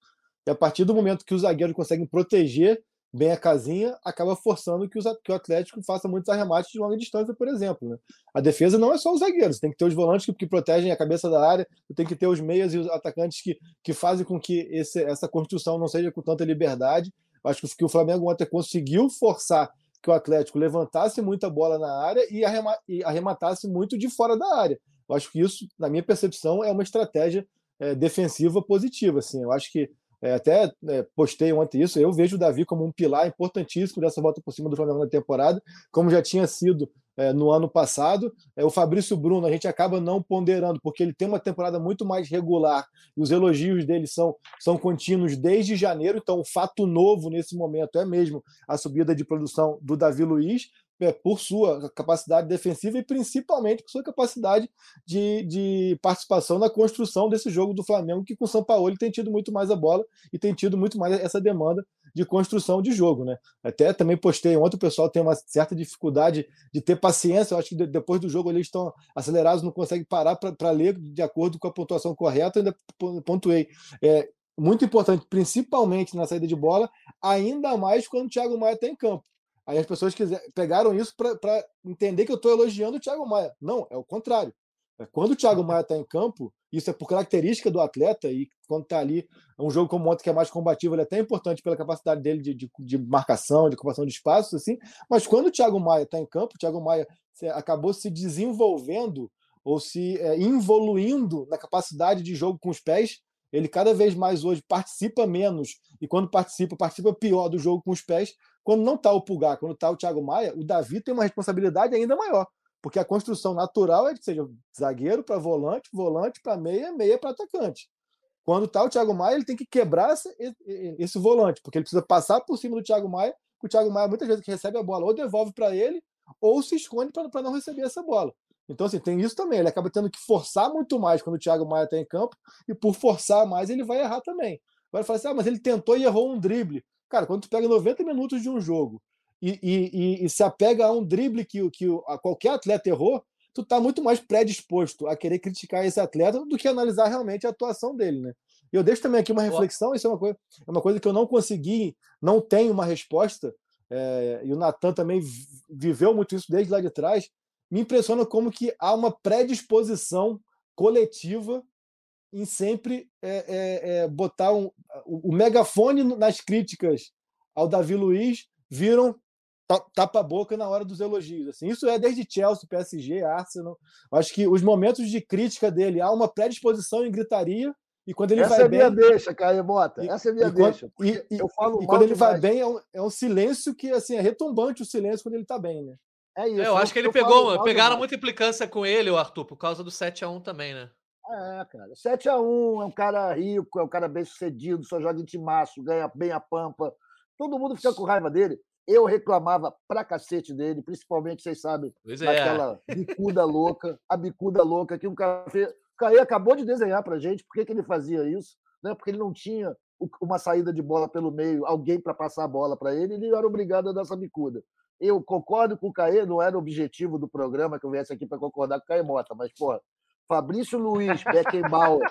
D: E a partir do momento que os zagueiros conseguem proteger bem a casinha, acaba forçando que, os, que o Atlético faça muitos arremates de longa distância, por exemplo. Né? A defesa não é só os zagueiros, tem que ter os volantes que, que, protegem a cabeça da área, tem que ter os meias e os atacantes que, que fazem com que esse, essa construção não seja com tanta liberdade. Acho que, o Flamengo ontem conseguiu forçar que o Atlético levantasse muita bola na área e, arrema, arrematasse muito de fora da área. Eu acho que isso, na minha percepção, é uma estratégia é, defensiva positiva. Assim. Eu acho que é, até é, postei ontem isso. Eu vejo o Davi como um pilar importantíssimo dessa volta por cima do Flamengo na temporada, como já tinha sido é, no ano passado. É, o Fabrício Bruno, a gente acaba não ponderando, porque ele tem uma temporada muito mais regular e os elogios dele são, são contínuos desde janeiro. Então, o fato novo nesse momento é mesmo a subida de produção do Davi Luiz por sua capacidade defensiva e principalmente por sua capacidade de, de participação na construção desse jogo do Flamengo, que com o São Paulo ele tem tido muito mais a bola e tem tido muito mais essa demanda de construção de jogo. Né? Até também postei ontem, o pessoal tem uma certa dificuldade de ter paciência. Eu acho que depois do jogo eles estão acelerados, não conseguem parar para ler de acordo com a pontuação correta. ainda pontuei. É, muito importante, principalmente na saída de bola, ainda mais quando o Thiago Maia está em campo. Aí as pessoas quiser, pegaram isso para entender que eu estou elogiando o Thiago Maia. Não, é o contrário. É, quando o Thiago Maia está em campo, isso é por característica do atleta, e quando está ali, é um jogo como ontem que é mais combativo, ele é até importante pela capacidade dele de, de, de marcação, de ocupação de espaços, assim. Mas quando o Thiago Maia está em campo, o Thiago Maia acabou se desenvolvendo ou se é, evoluindo na capacidade de jogo com os pés. Ele cada vez mais hoje participa menos, e quando participa, participa pior do jogo com os pés, quando não está o Pulgar, quando está o Thiago Maia, o Davi tem uma responsabilidade ainda maior, porque a construção natural é que seja zagueiro para volante, volante para meia, meia para atacante. Quando está o Thiago Maia, ele tem que quebrar esse, esse, volante, porque ele precisa passar por cima do Thiago Maia, o Thiago Maia muitas vezes que recebe a bola ou devolve para ele, ou se esconde para não receber essa bola. Então, assim, tem isso também. Ele acaba tendo que forçar muito mais quando o Thiago Maia está em campo, e por forçar mais, ele vai errar também. Agora fala assim: ah, mas ele tentou e errou um drible. Cara, quando tu pega 90 minutos de um jogo e, e, e, se apega a um drible que, que a qualquer atleta errou, tu tá muito mais predisposto a querer criticar esse atleta do que analisar realmente a atuação dele, né? E eu deixo também aqui uma reflexão, isso é uma coisa, é uma coisa que eu não consegui, não tenho uma resposta, é, e o Natan também viveu muito isso desde lá de trás, me impressiona como que há uma predisposição coletiva em sempre é, é, é, botar um, o, o, megafone nas críticas ao Davi Luiz viram tapa-boca na hora dos elogios. Assim, isso é desde Chelsea, PSG, Arsenal. Acho que os momentos de crítica dele há uma predisposição em gritaria e quando ele
C: Essa
D: vai
C: é
D: bem.
C: Essa é minha deixa, Caio Bota. Essa é minha
D: e
C: deixa.
D: E, eu falo e quando ele demais. vai bem, é um, é um, silêncio que assim, é retumbante o silêncio quando ele está bem, né?
B: É isso. É, eu acho que ele pegou, pegaram muita implicância com ele, o Arthur, por causa do 7x1 também, né?
C: É, cara. 7x1, é um cara rico, é um cara bem sucedido, só joga em timaço, ganha bem a pampa. Todo mundo fica com raiva dele. Eu reclamava pra cacete dele, principalmente, vocês sabem, pois daquela é. bicuda louca, a bicuda louca que um cara fez. O Caê acabou de desenhar pra gente por que, que ele fazia isso, né? Porque ele não tinha uma saída de bola pelo meio, alguém para passar a bola para ele, ele era obrigado a dar essa bicuda. Eu concordo com o Caê, não era o objetivo do programa que eu viesse aqui para concordar com o Caê Mota, mas, pô, Fabrício Luiz, Beckenbauer,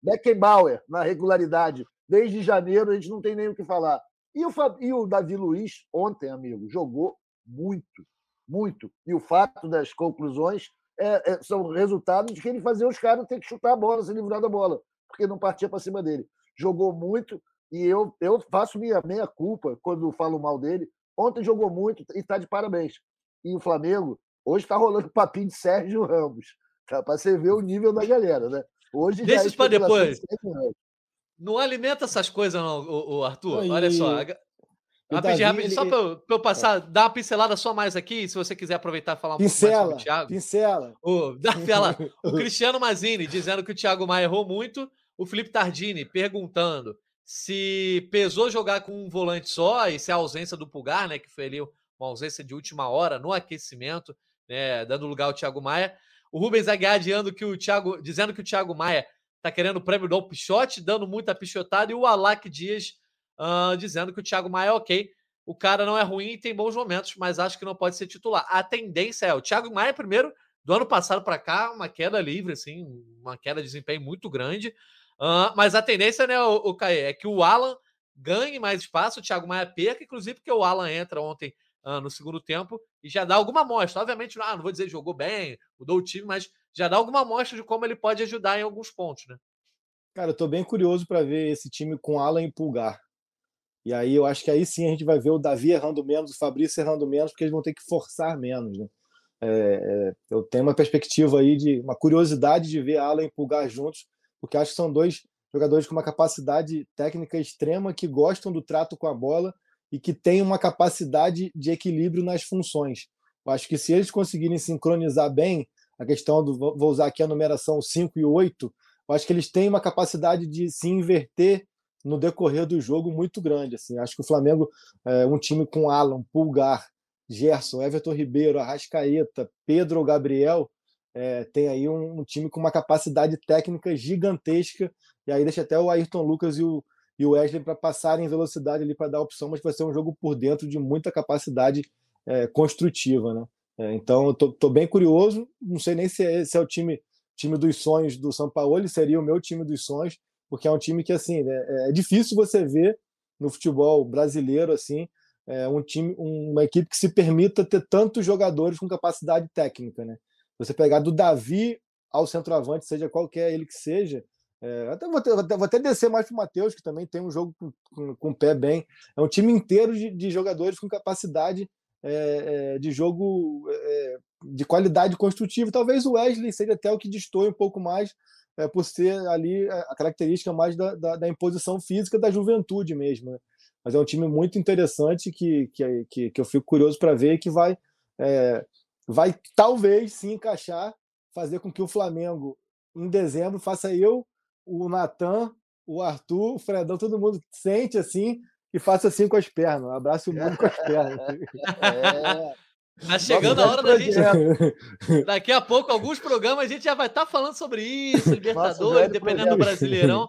C: Beckenbauer na regularidade. Desde janeiro a gente não tem nem o que falar. E o, e o Davi Luiz, ontem, amigo, jogou muito, muito. E o fato das conclusões é, é, são resultado de que ele fazia os caras ter que chutar a bola, se livrar da bola, porque não partia para cima dele. Jogou muito e eu, eu faço minha meia culpa quando falo mal dele. Ontem jogou muito e está de parabéns. E o Flamengo, hoje está rolando papinho de Sérgio Ramos. Tá, para você ver o nível da galera, né?
B: Hoje Deixa é isso para depois. Não alimenta essas coisas, não, o, o Arthur. Oi, Olha só. Rapidinho, rapidinho, só para eu, eu, passar, é. dar uma pincelada só mais aqui, se você quiser aproveitar e falar um
D: pincela, pouco mais
B: sobre o Thiago.
D: Pincela.
B: O, dá, o Cristiano Mazini dizendo que o Thiago Maia errou muito. O Felipe Tardini perguntando se pesou jogar com um volante só e se a ausência do Pulgar, né, que foi ali uma ausência de última hora no aquecimento, né, dando lugar ao Thiago Maia. O Rubens Aguiar dizendo que o Thiago, dizendo que o Thiago Maia está querendo o prêmio do Pichote, dando muita pichotada, e o Alak Dias uh, dizendo que o Thiago Maia é ok. O cara não é ruim e tem bons momentos, mas acho que não pode ser titular. A tendência é o Thiago Maia, primeiro, do ano passado para cá, uma queda livre, assim, uma queda de desempenho muito grande. Uh, mas a tendência, né, o, o é que o Alan ganhe mais espaço, o Thiago Maia perca, inclusive porque o Alan entra ontem uh, no segundo tempo e já dá alguma amostra. Obviamente, ah, não vou dizer jogou bem, mudou o time, mas já dá alguma amostra de como ele pode ajudar em alguns pontos, né?
D: Cara, eu tô bem curioso para ver esse time com Alan e Pulgar. E aí eu acho que aí sim a gente vai ver o Davi errando menos, o Fabrício errando menos, porque eles vão ter que forçar menos, né? É, é, eu tenho uma perspectiva aí de uma curiosidade de ver Alan e Pulgar juntos, porque acho que são dois jogadores com uma capacidade técnica extrema que gostam do trato com a bola e que têm uma capacidade de equilíbrio nas funções. Eu acho que se eles conseguirem sincronizar bem a questão do vou usar aqui a numeração 5 e 8, eu acho que eles têm uma capacidade de se inverter no decorrer do jogo muito grande. Assim, acho que o Flamengo é um time com Alan, Pulgar, Gerson, Everton Ribeiro, Arrascaeta, Pedro Gabriel, é, tem aí um, um, time com uma capacidade técnica gigantesca, e aí deixa até o Ayrton Lucas e o, e o Wesley para passarem velocidade ali para dar opção, mas vai ser um jogo por dentro de muita capacidade é, construtiva. Né? É, então, tô, bem curioso, não sei nem se é, se é o time, time dos sonhos do São Paulo, seria o meu time dos sonhos, porque é um time que assim né, é, é difícil você ver no futebol brasileiro assim é, um time, uma equipe que se permita ter tantos jogadores com capacidade técnica, né? Você pegar do Davi ao centroavante, seja qualquer ele que seja, é, até vou, ter, vou até descer mais para o Matheus, que também tem um jogo com, com, com, o pé bem. É um time inteiro de, de jogadores com capacidade é, é, de jogo é, de qualidade construtiva. Talvez o Wesley seja até o que destoe um pouco mais, é, por ser ali a característica mais da, da, da imposição física da juventude mesmo. Né? mas é um time muito interessante que, que, que, que eu fico curioso para ver que vai, é, vai talvez se encaixar, fazer com que o Flamengo, em dezembro, faça eu, o Natan, o Arthur, o Fredão, todo mundo sente assim e faça assim com as pernas. Abraço o mundo com as pernas.
B: É. Tá chegando a hora da gente. Daqui a pouco, alguns programas, a gente já vai estar tá falando sobre isso, Libertadores, dependendo do Brasileirão.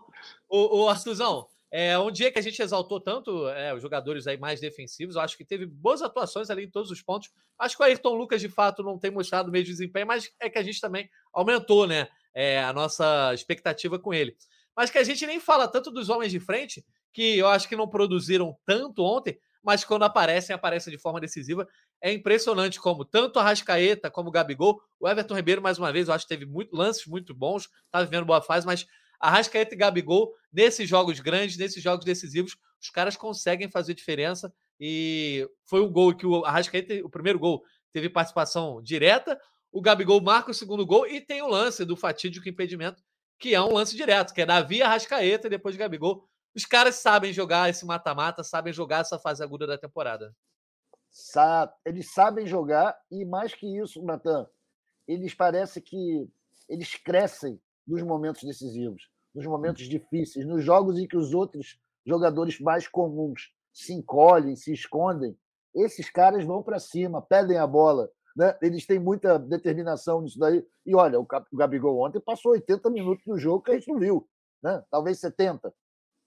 B: O, o Arthurzão, é, um dia que a gente exaltou tanto é, os jogadores aí mais defensivos, eu acho que teve boas atuações ali em todos os pontos. Acho que o Ayrton Lucas, de fato, não tem mostrado o mesmo desempenho, mas é que a gente também aumentou né, é, a nossa expectativa com ele. Mas que a gente nem fala tanto dos homens de frente, que eu acho que não produziram tanto ontem, mas quando aparecem, aparecem de forma decisiva. É impressionante como tanto a Rascaeta como o Gabigol, o Everton Ribeiro, mais uma vez, eu acho que teve muito, lances muito bons, está vivendo boa fase, mas Arrascaeta e Gabigol, nesses jogos grandes, nesses jogos decisivos, os caras conseguem fazer diferença. E foi um gol que o Arrascaeta, o primeiro gol, teve participação direta. O Gabigol marca o segundo gol e tem o lance do fatídico impedimento, que é um lance direto, que é Davi Arrascaeta e depois Gabigol. Os caras sabem jogar esse mata-mata, sabem jogar essa fase aguda da temporada.
C: Eles sabem jogar e mais que isso, Natan, eles parecem que eles crescem nos momentos decisivos, nos momentos difíceis, nos jogos em que os outros jogadores mais comuns se encolhem, se escondem, esses caras vão para cima, pedem a bola. Né? Eles têm muita determinação nisso daí. E olha, o Gabigol ontem passou 80 minutos no jogo que a gente não viu, né? talvez 70.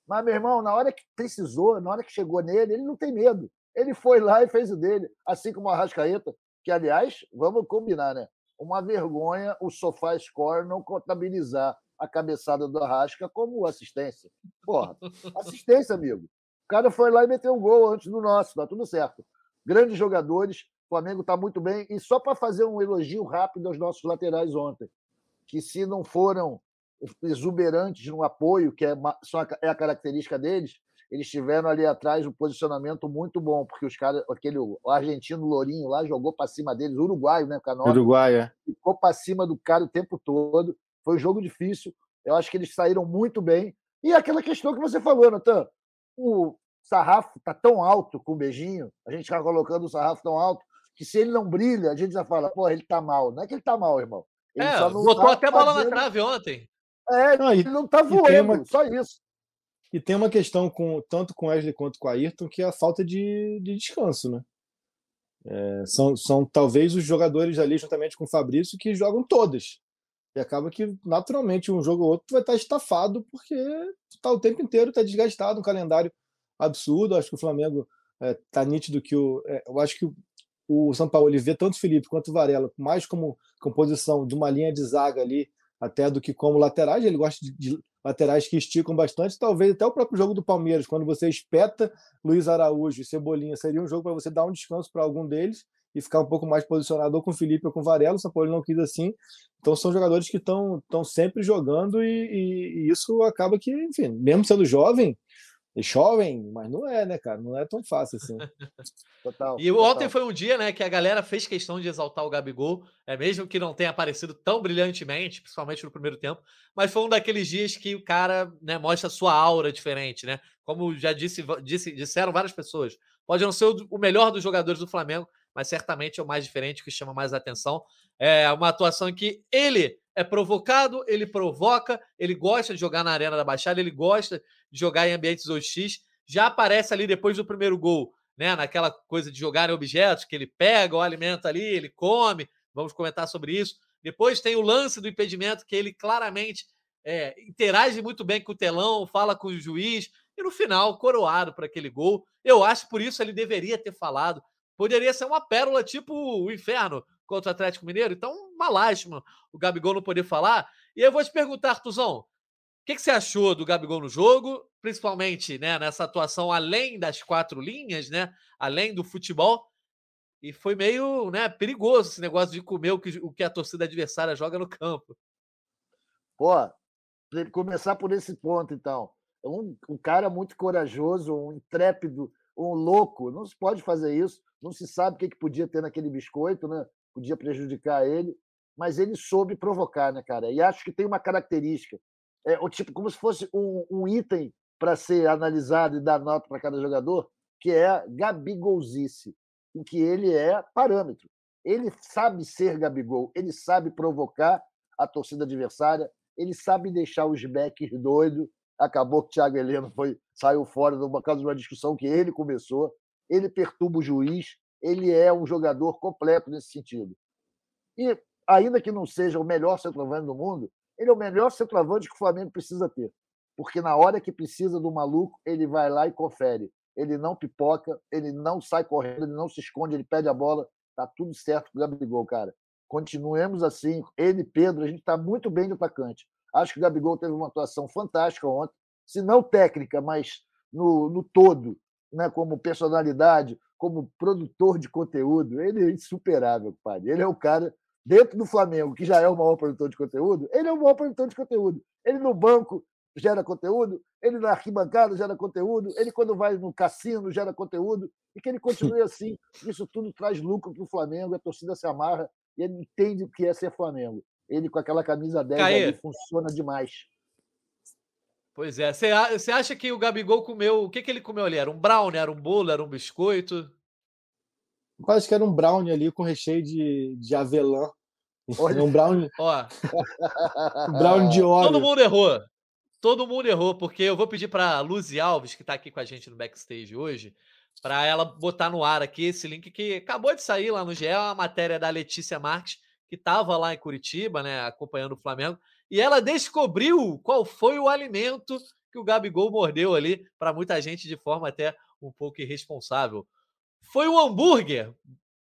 C: Mas, meu irmão, na hora que precisou, na hora que chegou nele, ele não tem medo. Ele foi lá e fez o dele, assim como o Arrascaeta, que, aliás, vamos combinar, né? uma vergonha o Sofá Score não contabilizar a cabeçada do Arrasca como assistência. Porra, assistência, amigo. O cara foi lá e meteu um gol antes do nosso, tá tudo certo. Grandes jogadores, o Flamengo está muito bem. E só para fazer um elogio rápido aos nossos laterais ontem, que se não foram exuberantes no apoio, que é, é a característica deles, eles tiveram ali atrás um posicionamento muito bom, porque os caras, aquele o argentino Lourinho lá jogou para cima deles, uruguaio, né, Canova?
D: Uruguai, é.
C: Ficou para cima do cara o tempo todo. Foi um jogo difícil. Eu acho que eles saíram muito bem. E aquela questão que você falou, Natan, o sarrafo tá tão alto com o beijinho, a gente está colocando o sarrafo tão alto, que se ele não brilha, a gente já fala, pô, ele tá mal. Não é que ele tá mal, irmão. Ele
B: é, botou tá até bola na trave ontem.
C: É, não, ele não tá voando, uma... só isso.
D: E tem uma questão com tanto com Wesley quanto com a Ayrton, que é a falta de, de descanso, né? É, são, são talvez os jogadores ali, juntamente com o Fabrício, que jogam todas. E acaba que, naturalmente, um jogo ou outro vai estar estafado, porque está o tempo inteiro, está desgastado, um calendário absurdo. Acho que o Flamengo está é, nítido que o. É, eu acho que o, São Paulo vê tanto Felipe quanto Varela, mais como composição de uma linha de zaga ali, até do que como laterais. Ele gosta de, de laterais que esticam bastante, talvez até o próprio jogo do Palmeiras, quando você espeta Luiz Araújo e Cebolinha, seria um jogo para você dar um descanso para algum deles e ficar um pouco mais posicionado ou com o Felipe ou com o Varela, o São Paulo não quis assim. Então são jogadores que estão sempre jogando e, e, e, isso acaba que, enfim, mesmo sendo jovem, Chovem, mas não é, né, cara? Não é tão fácil assim.
B: total. E total. ontem foi um dia, né, que a galera fez questão de exaltar o Gabigol, é mesmo que não tenha aparecido tão brilhantemente, principalmente no primeiro tempo, mas foi um daqueles dias que o cara, né, mostra a sua aura diferente, né? Como já disse, disse disseram várias pessoas, pode não ser o melhor dos jogadores do Flamengo, mas certamente é o mais diferente, que chama mais atenção. É uma atuação em que ele é provocado, ele provoca, ele gosta de jogar na Arena da Baixada, ele gosta jogar em ambientes hostis. Já aparece ali depois do primeiro gol, né? Naquela coisa de jogar em objetos, que ele pega o alimento ali, ele come. Vamos comentar sobre isso. Depois tem o lance do impedimento, que ele claramente é, interage muito bem com o telão, fala com o juiz, e no final, coroado por aquele gol. Eu acho por isso ele deveria ter falado. Poderia ser uma pérola tipo o inferno contra o Atlético Mineiro. Então, uma lástima o Gabigol não poder falar. E eu vou te perguntar, Artuzão, o que, que, você achou do Gabigol no jogo, principalmente né, nessa atuação além das quatro linhas, né, além do futebol? E foi meio né, perigoso esse negócio de comer o que, o que a torcida adversária joga no campo.
C: Pô, começar por esse ponto, então. É um, um cara muito corajoso, um intrépido, um louco. Não se pode fazer isso não se sabe o que, que podia ter naquele biscoito, né? podia prejudicar ele, mas ele soube provocar, né, cara? E acho que tem uma característica, é o tipo como se fosse um, um item para ser analisado e dar nota para cada jogador, que é gabigolzice, em que ele é parâmetro. Ele sabe ser Gabigol, ele sabe provocar a torcida adversária, ele sabe deixar os backs doidos. Acabou que o Thiago Heleno foi, saiu fora por causa de uma discussão que ele começou ele perturba o juiz, ele é um jogador completo nesse sentido. E, ainda que não seja o melhor centroavante do mundo, ele é o melhor centroavante que o Flamengo precisa ter. Porque na hora que precisa do maluco, ele vai lá e confere. Ele não pipoca, ele não sai correndo, ele não se esconde, ele pede a bola. Tá tudo certo com o Gabigol, cara. Continuemos assim. Ele, Pedro, a gente está muito bem de atacante. Acho que o Gabigol teve uma atuação fantástica ontem, se não técnica, mas no, no todo, né, como personalidade, como produtor de conteúdo, ele é insuperável, padre. Ele é o cara, dentro do Flamengo, que já é o maior produtor de conteúdo, ele é o maior produtor de conteúdo. Ele no banco gera conteúdo, ele na arquibancada gera conteúdo, ele quando vai no cassino gera conteúdo, e que ele continue assim. Isso tudo traz lucro para o Flamengo, a torcida se amarra e ele entende o que é ser Flamengo. Ele com aquela camisa 10 ali, funciona demais.
B: Pois é. Você acha que o Gabigol comeu. O que, que ele comeu ali? Era um brownie? Era um bolo? Era um biscoito?
D: Quase que era um brownie ali com recheio de, de avelã. Olha. Um brownie.
B: Ó.
D: um brownie de óleo.
B: Todo mundo errou. Todo mundo errou, porque eu vou pedir para a Luzi Alves, que está aqui com a gente no backstage hoje, para ela botar no ar aqui esse link que acabou de sair lá no GE, a matéria da Letícia Marques, que estava lá em Curitiba, né, acompanhando o Flamengo e ela descobriu qual foi o alimento que o Gabigol mordeu ali, para muita gente de forma até um pouco irresponsável. Foi um hambúrguer.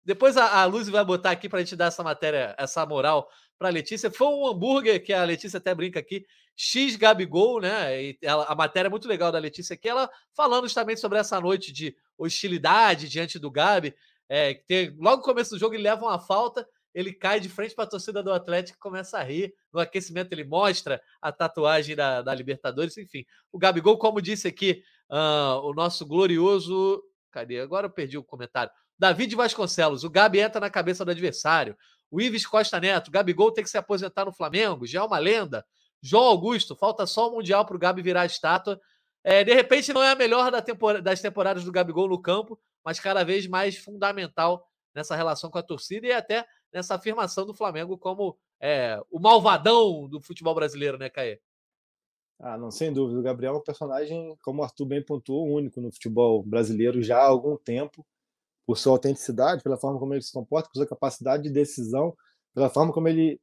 B: Depois a, a Luz vai botar aqui para a gente dar essa matéria, essa moral para a Letícia. Foi um hambúrguer que a Letícia até brinca aqui, X Gabigol, né? E ela, a matéria é muito legal da Letícia aqui, ela falando justamente sobre essa noite de hostilidade diante do Gabi. É, tem, logo no começo do jogo ele leva uma falta ele cai de frente para a torcida do Atlético e começa a rir. No aquecimento, ele mostra a tatuagem da, da Libertadores, enfim. O Gabigol, como disse aqui, uh, o nosso glorioso. Cadê? Agora eu perdi o comentário. David Vasconcelos, o Gabi entra na cabeça do adversário. O Ives Costa Neto, Gabigol tem que se aposentar no Flamengo, já é uma lenda. João Augusto, falta só o Mundial para o Gabi virar estátua. É, de repente não é a melhor da tempor das temporadas do Gabigol no campo, mas cada vez mais fundamental nessa relação com a torcida e até nessa afirmação do Flamengo como é, o malvadão do futebol brasileiro, né, Caê?
D: Ah, não, sem dúvida. O Gabriel é um personagem, como o Arthur bem pontuou, único no futebol brasileiro já há algum tempo, por sua autenticidade, pela forma como ele se comporta, por sua capacidade de decisão, pela forma como ele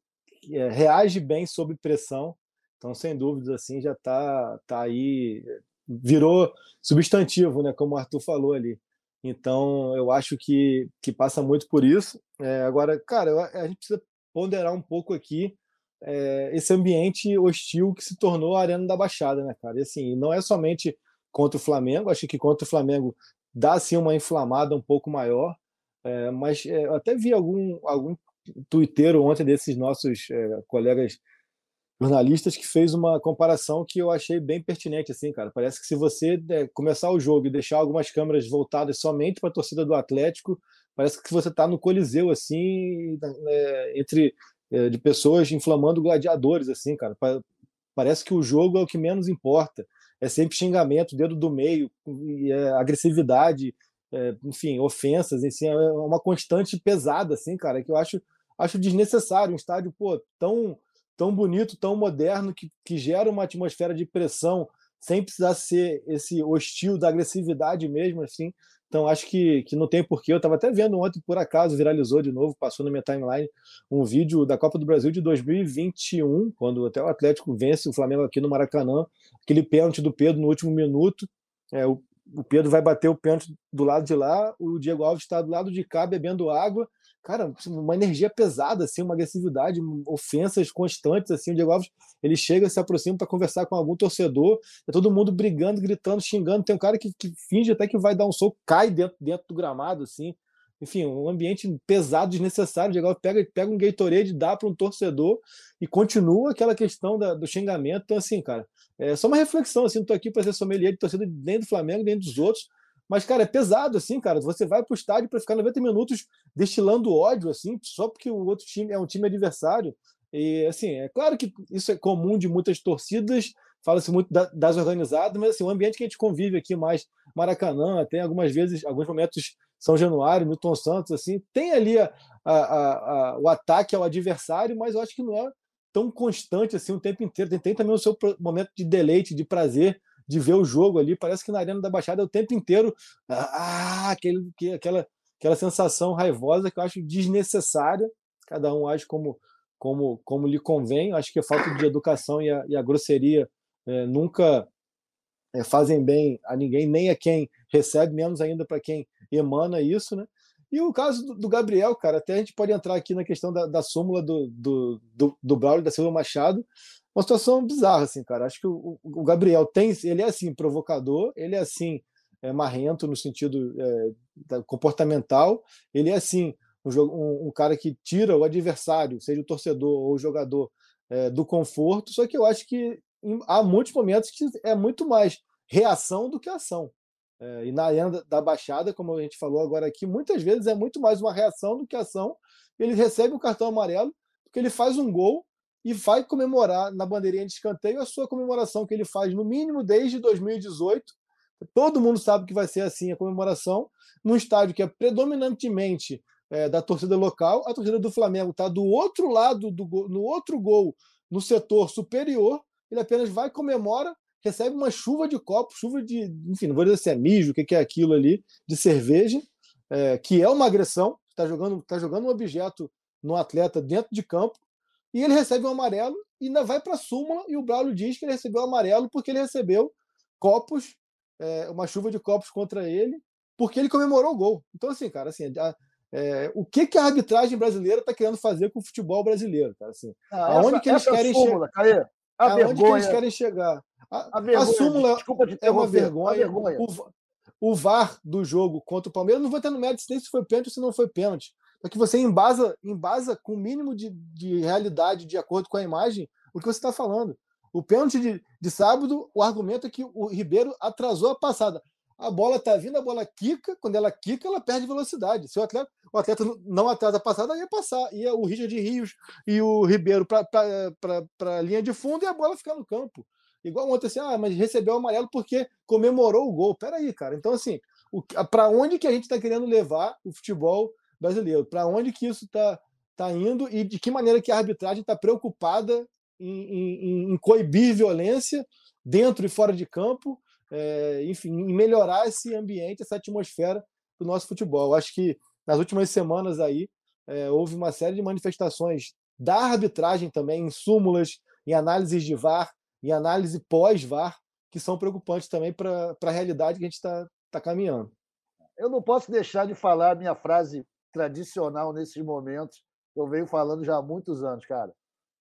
D: é, reage bem sob pressão. Então, sem dúvidas, assim, já está tá aí, virou substantivo, né, como o Arthur falou ali. Então, eu acho que, que passa muito por isso. É, agora, cara, a gente precisa ponderar um pouco aqui é, esse ambiente hostil que se tornou a Arena da Baixada, né, cara? E assim, não é somente contra o Flamengo, acho que contra o Flamengo dá assim uma inflamada um pouco maior, é, mas é, até vi algum, algum twitteiro ontem desses nossos é, colegas jornalistas que fez uma comparação que eu achei bem pertinente, assim, cara. Parece que se você é, começar o jogo e deixar algumas câmeras voltadas somente para a torcida do Atlético, parece que você está no Coliseu, assim, é, entre é, de pessoas inflamando gladiadores, assim, cara. Parece que o jogo é o que menos importa. É sempre xingamento, dedo do meio, é, agressividade, é, enfim, ofensas, assim, é uma constante pesada, assim, cara, que eu acho, acho desnecessário. Um estádio, pô, tão tão bonito, tão moderno, que, que gera uma atmosfera de pressão, sem precisar ser esse hostil da agressividade mesmo, assim. Então, acho que, que não tem porquê. Eu estava até vendo ontem, por acaso, viralizou de novo, passou na minha timeline, um vídeo da Copa do Brasil de 2021, quando até o Atlético vence o Flamengo aqui no Maracanã, aquele pênalti do Pedro no último minuto. É, o, o Pedro vai bater o pênalti do lado de lá, o Diego Alves está do lado de cá bebendo água, cara, uma energia pesada, assim, uma agressividade, ofensas constantes, assim, o Diego Alves, ele chega, se aproxima para conversar com algum torcedor, é todo mundo brigando, gritando, xingando, tem um cara que, que finge até que vai dar um soco, cai dentro, dentro do gramado, assim, enfim, um ambiente pesado, desnecessário, o Diego Alves pega, pega um Gatorade, dá para um torcedor e continua aquela questão da, do xingamento, então, assim, cara, é só uma reflexão, assim, não tô aqui para ser sommelier de torcida nem do Flamengo, nem dos outros, mas, cara, é pesado, assim, cara. Você vai pro estádio para ficar 90 minutos destilando ódio, assim, só porque o outro time é um time adversário. E, assim, é claro que isso é comum de muitas torcidas, fala-se muito das organizadas, mas, assim, o ambiente que a gente convive aqui mais, Maracanã, até algumas vezes, alguns momentos São Januário, Milton Santos, assim, tem ali a, a, a, o ataque ao adversário, mas eu acho que não é tão constante assim o tempo inteiro. Tem, tem também o seu momento de deleite, de prazer de ver o jogo ali. Parece que na Arena da Baixada o tempo inteiro ah, aquele, aquela, aquela sensação raivosa que eu acho desnecessária. Cada um age como, como, como lhe convém. Acho que a falta de educação e a, e a grosseria é, nunca é, fazem bem a ninguém, nem a quem recebe, menos ainda para quem emana isso, né? E o caso do, do, Gabriel, cara, até a gente pode entrar aqui na questão da, da súmula do, do, do, do Braulio da Silva Machado, uma situação bizarra, assim, cara. Acho que o, o Gabriel tem, ele é assim provocador, ele é assim é, marrento no sentido é, comportamental, ele é assim um, um, um, cara que tira o adversário, seja o torcedor ou o jogador, é, do conforto. Só que eu acho que em, há muitos momentos que é muito mais reação do que ação. É, e na arena da Baixada, como a gente falou agora aqui, muitas vezes é muito mais uma reação do que ação. Ele recebe o cartão amarelo porque ele faz um gol e vai comemorar na bandeirinha de escanteio a sua comemoração que ele faz no mínimo desde 2018. Todo mundo sabe que vai ser assim a comemoração num estádio que é predominantemente é, da torcida local. A torcida do Flamengo está do outro lado do no outro gol, no setor superior. Ele apenas vai comemora, recebe uma chuva de copos, chuva de, enfim, não vou dizer se é mijo, o que é aquilo ali, de cerveja, é, que é uma agressão. Está jogando, tá jogando um objeto no atleta dentro de campo e ele recebe um amarelo e ainda vai para a súmula e o Braulio diz que ele recebeu um amarelo porque ele recebeu copos, é, uma chuva de copos contra ele, porque ele comemorou o gol. Então, assim, cara, assim, a, é, o que, que a arbitragem brasileira está querendo fazer com o futebol brasileiro, cara? Assim, ah, aonde essa, que eles querem chegar? Aonde vergonha, que eles querem chegar? A, a, vergonha, a súmula é uma vergonha. vergonha. O, o VAR do jogo contra o Palmeiras não vou ter no mérito nem se foi pênalti ou se não foi pênalti é que você embasa, embasa com o mínimo de, de realidade, de acordo com a imagem, o que você está falando. O pênalti de, de sábado, o argumento é que o Ribeiro atrasou a passada. A bola está vindo, a bola quica, quando ela quica, ela perde velocidade. Se o atleta, o atleta não atrasa a passada, ia passar. Ia o Richard Rios e o Ribeiro para a linha de fundo e a bola ficar no campo. Igual ontem, assim, ah, mas recebeu o amarelo porque comemorou o gol. Peraí, cara. Então, assim, para onde que a gente está querendo levar o futebol brasileiro. Para onde que isso está tá indo e de que maneira que a arbitragem está preocupada em, em, em, coibir violência dentro e fora de campo, é, enfim, em melhorar esse ambiente, essa atmosfera do nosso futebol. Acho que nas últimas semanas aí é, houve uma série de manifestações da arbitragem também, em súmulas, em análises de VAR, em análise pós-VAR, que são preocupantes também para a realidade que a gente está tá caminhando.
C: Eu não posso deixar de falar a minha frase tradicional nesses momentos. Eu venho falando já há muitos anos, cara.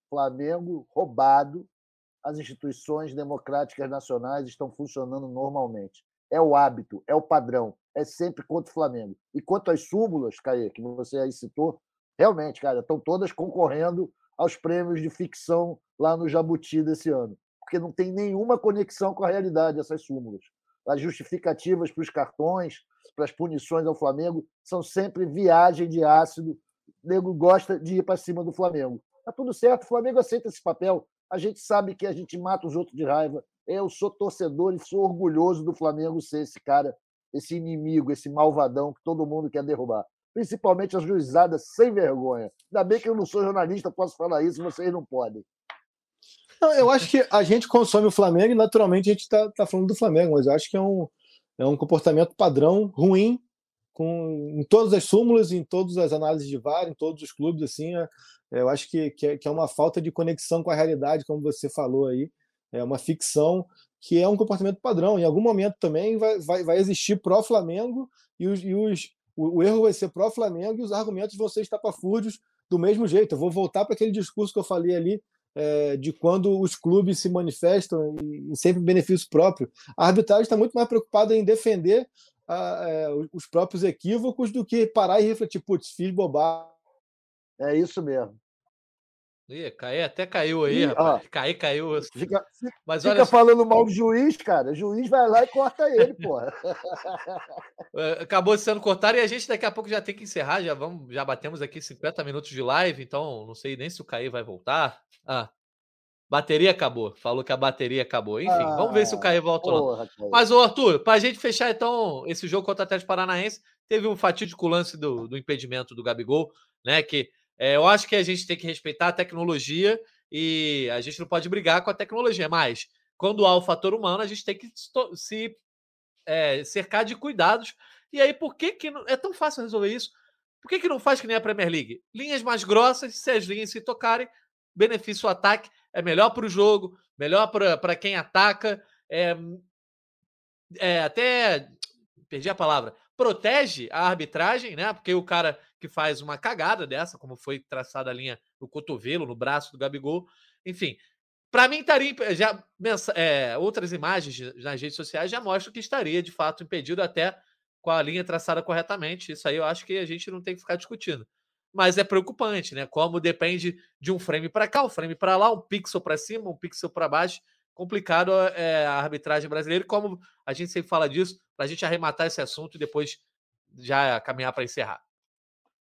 C: Flamengo roubado, as instituições democráticas nacionais estão funcionando normalmente. É o hábito, é o padrão, é sempre contra o Flamengo. E quanto às súmulas, Caê, que você aí citou, realmente, cara, estão todas concorrendo aos prêmios de ficção lá no Jabuti desse ano, porque não tem nenhuma conexão com a realidade essas súmulas. As justificativas para os cartões, para as punições ao Flamengo, são sempre viagem de ácido. O nego gosta de ir para cima do Flamengo. Tá tudo certo, o Flamengo aceita esse papel. A gente sabe que a gente mata os outros de raiva. Eu sou torcedor e sou orgulhoso do Flamengo ser esse cara, esse inimigo, esse malvadão que todo mundo quer derrubar. Principalmente as juizadas sem vergonha. Ainda bem que eu não sou jornalista, posso falar isso, vocês não podem.
D: Eu acho que a gente consome o Flamengo e naturalmente a gente está tá falando do Flamengo, mas eu acho que é um, é um comportamento padrão ruim com, em todas as súmulas, em todas as análises de VAR, em todos os clubes. Assim, é, eu acho que, que é, que é uma falta de conexão com a realidade, como você falou aí é uma ficção que é um comportamento padrão. Em algum momento também vai, vai, vai existir pró-Flamengo e, os, e os, o, o, erro vai ser pró-Flamengo e os argumentos vão ser estapafúrdios do mesmo jeito. Eu vou voltar para aquele discurso que eu falei ali é, de quando os clubes se manifestam e, e sempre em benefício próprio. A arbitragem está muito mais preocupada em defender a, é, os próprios equívocos do que parar e refletir, putz, fiz bobagem.
C: É isso mesmo.
B: Ih, cai, até caiu aí, rapaz. Ó, caiu.
C: Fica, Mas fica olha... falando mal do juiz, cara. O juiz vai lá e corta ele, porra.
B: É, acabou sendo cortado e a gente daqui a pouco já tem que encerrar. Já, vamos, já batemos aqui 50 minutos de live, então não sei nem se o Caí vai voltar. Ah, bateria acabou. Falou que a bateria acabou. Enfim, ah, vamos ver se o Caí volta ou não. Mas, ô Arthur, para a gente fechar então esse jogo contra o Atlético Paranaense, teve um fatídico lance do, do impedimento do Gabigol, né? Que é, eu acho que a gente tem que respeitar a tecnologia e a gente não pode brigar com a tecnologia, mas quando há o fator humano, a gente tem que se é, cercar de cuidados. E aí, por que, que não, é tão fácil resolver isso? Por que, que não faz que nem a Premier League? Linhas mais grossas, se as linhas se tocarem, benefício o ataque, é melhor para o jogo, melhor para quem ataca, é, é, até perdi a palavra, protege a arbitragem, né? Porque o cara que faz uma cagada dessa, como foi traçada a linha no cotovelo, no braço do Gabigol, enfim. Para mim, estaria já é, outras imagens nas redes sociais já mostram que estaria de fato impedido até com a linha traçada corretamente. Isso aí eu acho que a gente não tem que ficar discutindo. Mas é preocupante, né? Como depende de um frame para cá, um frame para lá, um pixel para cima, um pixel para baixo. Complicado é, a arbitragem brasileira. Como a gente sempre fala disso, para a gente arrematar esse assunto e depois já caminhar para encerrar.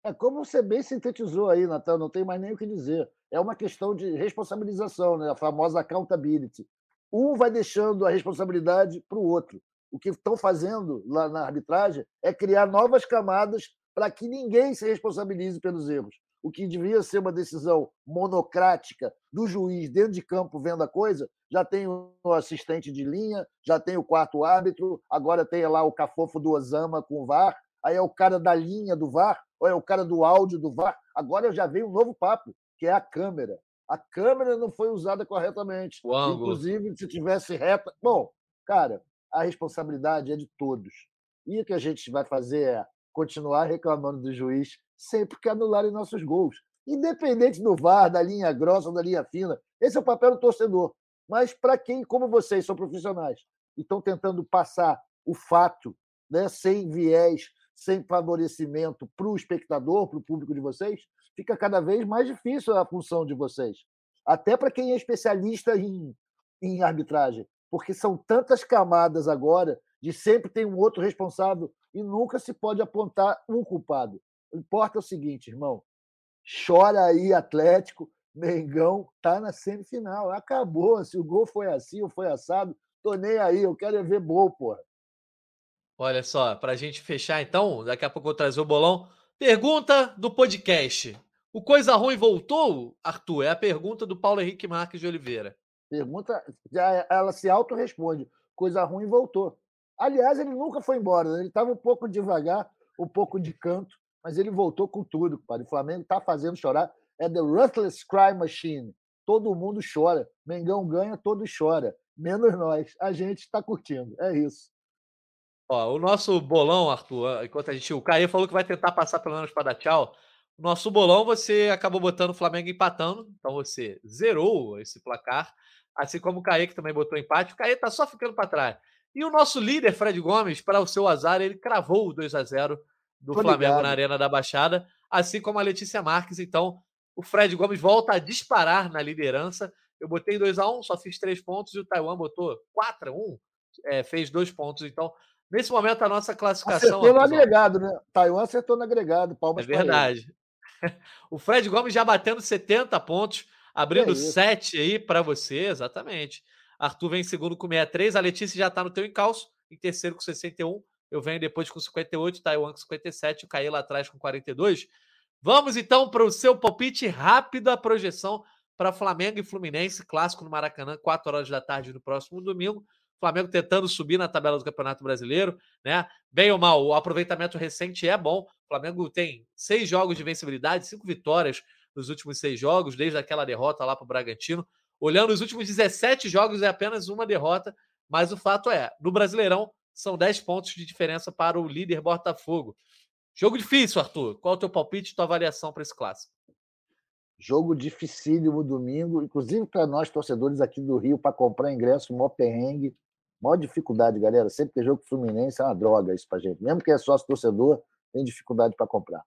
C: É como você bem sintetizou aí, Natan, não tem mais nem o que dizer. É uma questão de responsabilização, né? a famosa accountability. Um vai deixando a responsabilidade para o outro. O que estão fazendo lá na arbitragem é criar novas camadas para que ninguém se responsabilize pelos erros. O que devia ser uma decisão monocrática do juiz dentro de campo vendo a coisa, já tem o assistente de linha, já tem o quarto árbitro, agora tem lá o cafofo do Osama com o VAR, aí é o cara da linha do VAR, ou é o cara do áudio do VAR. Agora já veio um novo papo, que é a câmera. A câmera não foi usada corretamente. Inclusive, se tivesse reta. Bom, cara, a responsabilidade é de todos. E o que a gente vai fazer é continuar reclamando do juiz sempre que anularem nossos gols. Independente do VAR, da linha grossa ou da linha fina. Esse é o papel do torcedor. Mas para quem, como vocês, são profissionais e estão tentando passar o fato né, sem viés, sem favorecimento para o espectador, para o público de vocês, fica cada vez mais difícil a função de vocês. Até para quem é especialista em, em arbitragem, porque são tantas camadas agora de sempre tem um outro responsável e nunca se pode apontar um culpado. O importa é o seguinte, irmão, chora aí Atlético, Mengão tá na semifinal, acabou. Se o gol foi assim ou foi assado, tô nem aí, eu quero é ver gol, porra.
B: Olha só, para a gente fechar então, daqui a pouco eu trazer o bolão. Pergunta do podcast. O Coisa Ruim voltou, Arthur? É a pergunta do Paulo Henrique Marques de Oliveira.
C: Pergunta, já ela se auto-responde. Coisa Ruim voltou. Aliás, ele nunca foi embora, né? ele estava um pouco devagar, um pouco de canto, mas ele voltou com tudo, O Flamengo está fazendo chorar. É The Ruthless Cry Machine. Todo mundo chora. Mengão ganha, todos chora. Menos nós. A gente está curtindo. É isso.
B: Ó, o nosso bolão, Arthur, enquanto a gente. O Caio falou que vai tentar passar pelo menos para dar tchau. Nosso bolão, você acabou botando o Flamengo empatando, então você zerou esse placar. Assim como o Caê, que também botou empate. O Caê tá só ficando para trás. E o nosso líder, Fred Gomes, para o seu azar, ele cravou o 2 a 0 do Flamengo na Arena da Baixada, assim como a Letícia Marques. Então, O Fred Gomes volta a disparar na liderança. Eu botei 2 a 1 só fiz três pontos, e o Taiwan botou 4 a 1 é, fez dois pontos. Então, nesse momento, a nossa classificação.
C: Acertou no agregado, né? Taiwan acertou no agregado. Palmas
B: é verdade. O Fred Gomes já batendo 70 pontos, abrindo é 7 aí para você, exatamente. Arthur vem em segundo com 63, a Letícia já está no teu encalço, em terceiro com 61. Eu venho depois com 58, Taiwan com 57, o Caí lá atrás com 42. Vamos então para o seu palpite rápido, a projeção para Flamengo e Fluminense, clássico no Maracanã, 4 horas da tarde no próximo domingo. Flamengo tentando subir na tabela do Campeonato Brasileiro, né? Bem ou mal, o aproveitamento recente é bom. O Flamengo tem seis jogos de vencibilidade, cinco vitórias nos últimos seis jogos, desde aquela derrota lá para o Bragantino. Olhando os últimos 17 jogos, é apenas uma derrota, mas o fato é, no Brasileirão, são 10 pontos de diferença para o líder Botafogo. Jogo difícil, Arthur. Qual é o teu palpite tua avaliação para esse clássico?
C: Jogo dificílimo domingo, inclusive para nós torcedores aqui do Rio, para comprar ingresso, maior perrengue, maior dificuldade, galera. Sempre que jogo Fluminense é uma droga isso para gente. Mesmo que é sócio torcedor, tem dificuldade para comprar.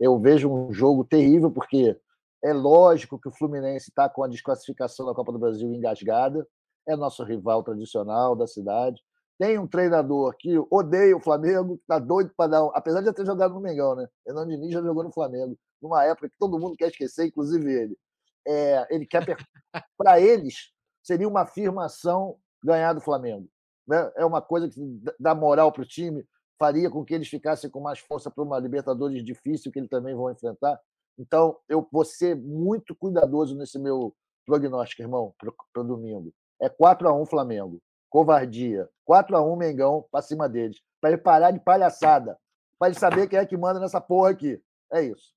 C: Eu vejo um jogo terrível, porque é lógico que o Fluminense está com a desclassificação da Copa do Brasil engasgada, é nosso rival tradicional da cidade. Tem um treinador que odeia o Flamengo, que está doido para dar. Um... Apesar de ter jogado no Mengão, né? Renan Diniz já jogou no Flamengo, numa época que todo mundo quer esquecer, inclusive ele. É, ele quer. para eles, seria uma afirmação ganhar do Flamengo. Né? É uma coisa que dá moral para o time, faria com que eles ficassem com mais força para uma Libertadores difícil que eles também vão enfrentar. Então, eu vou ser muito cuidadoso nesse meu prognóstico, irmão, para domingo. É 4 a 1 Flamengo. Covardia. 4 a 1 Mengão para cima deles. Para ele parar de palhaçada. Para ele saber quem é que manda nessa porra aqui. É isso.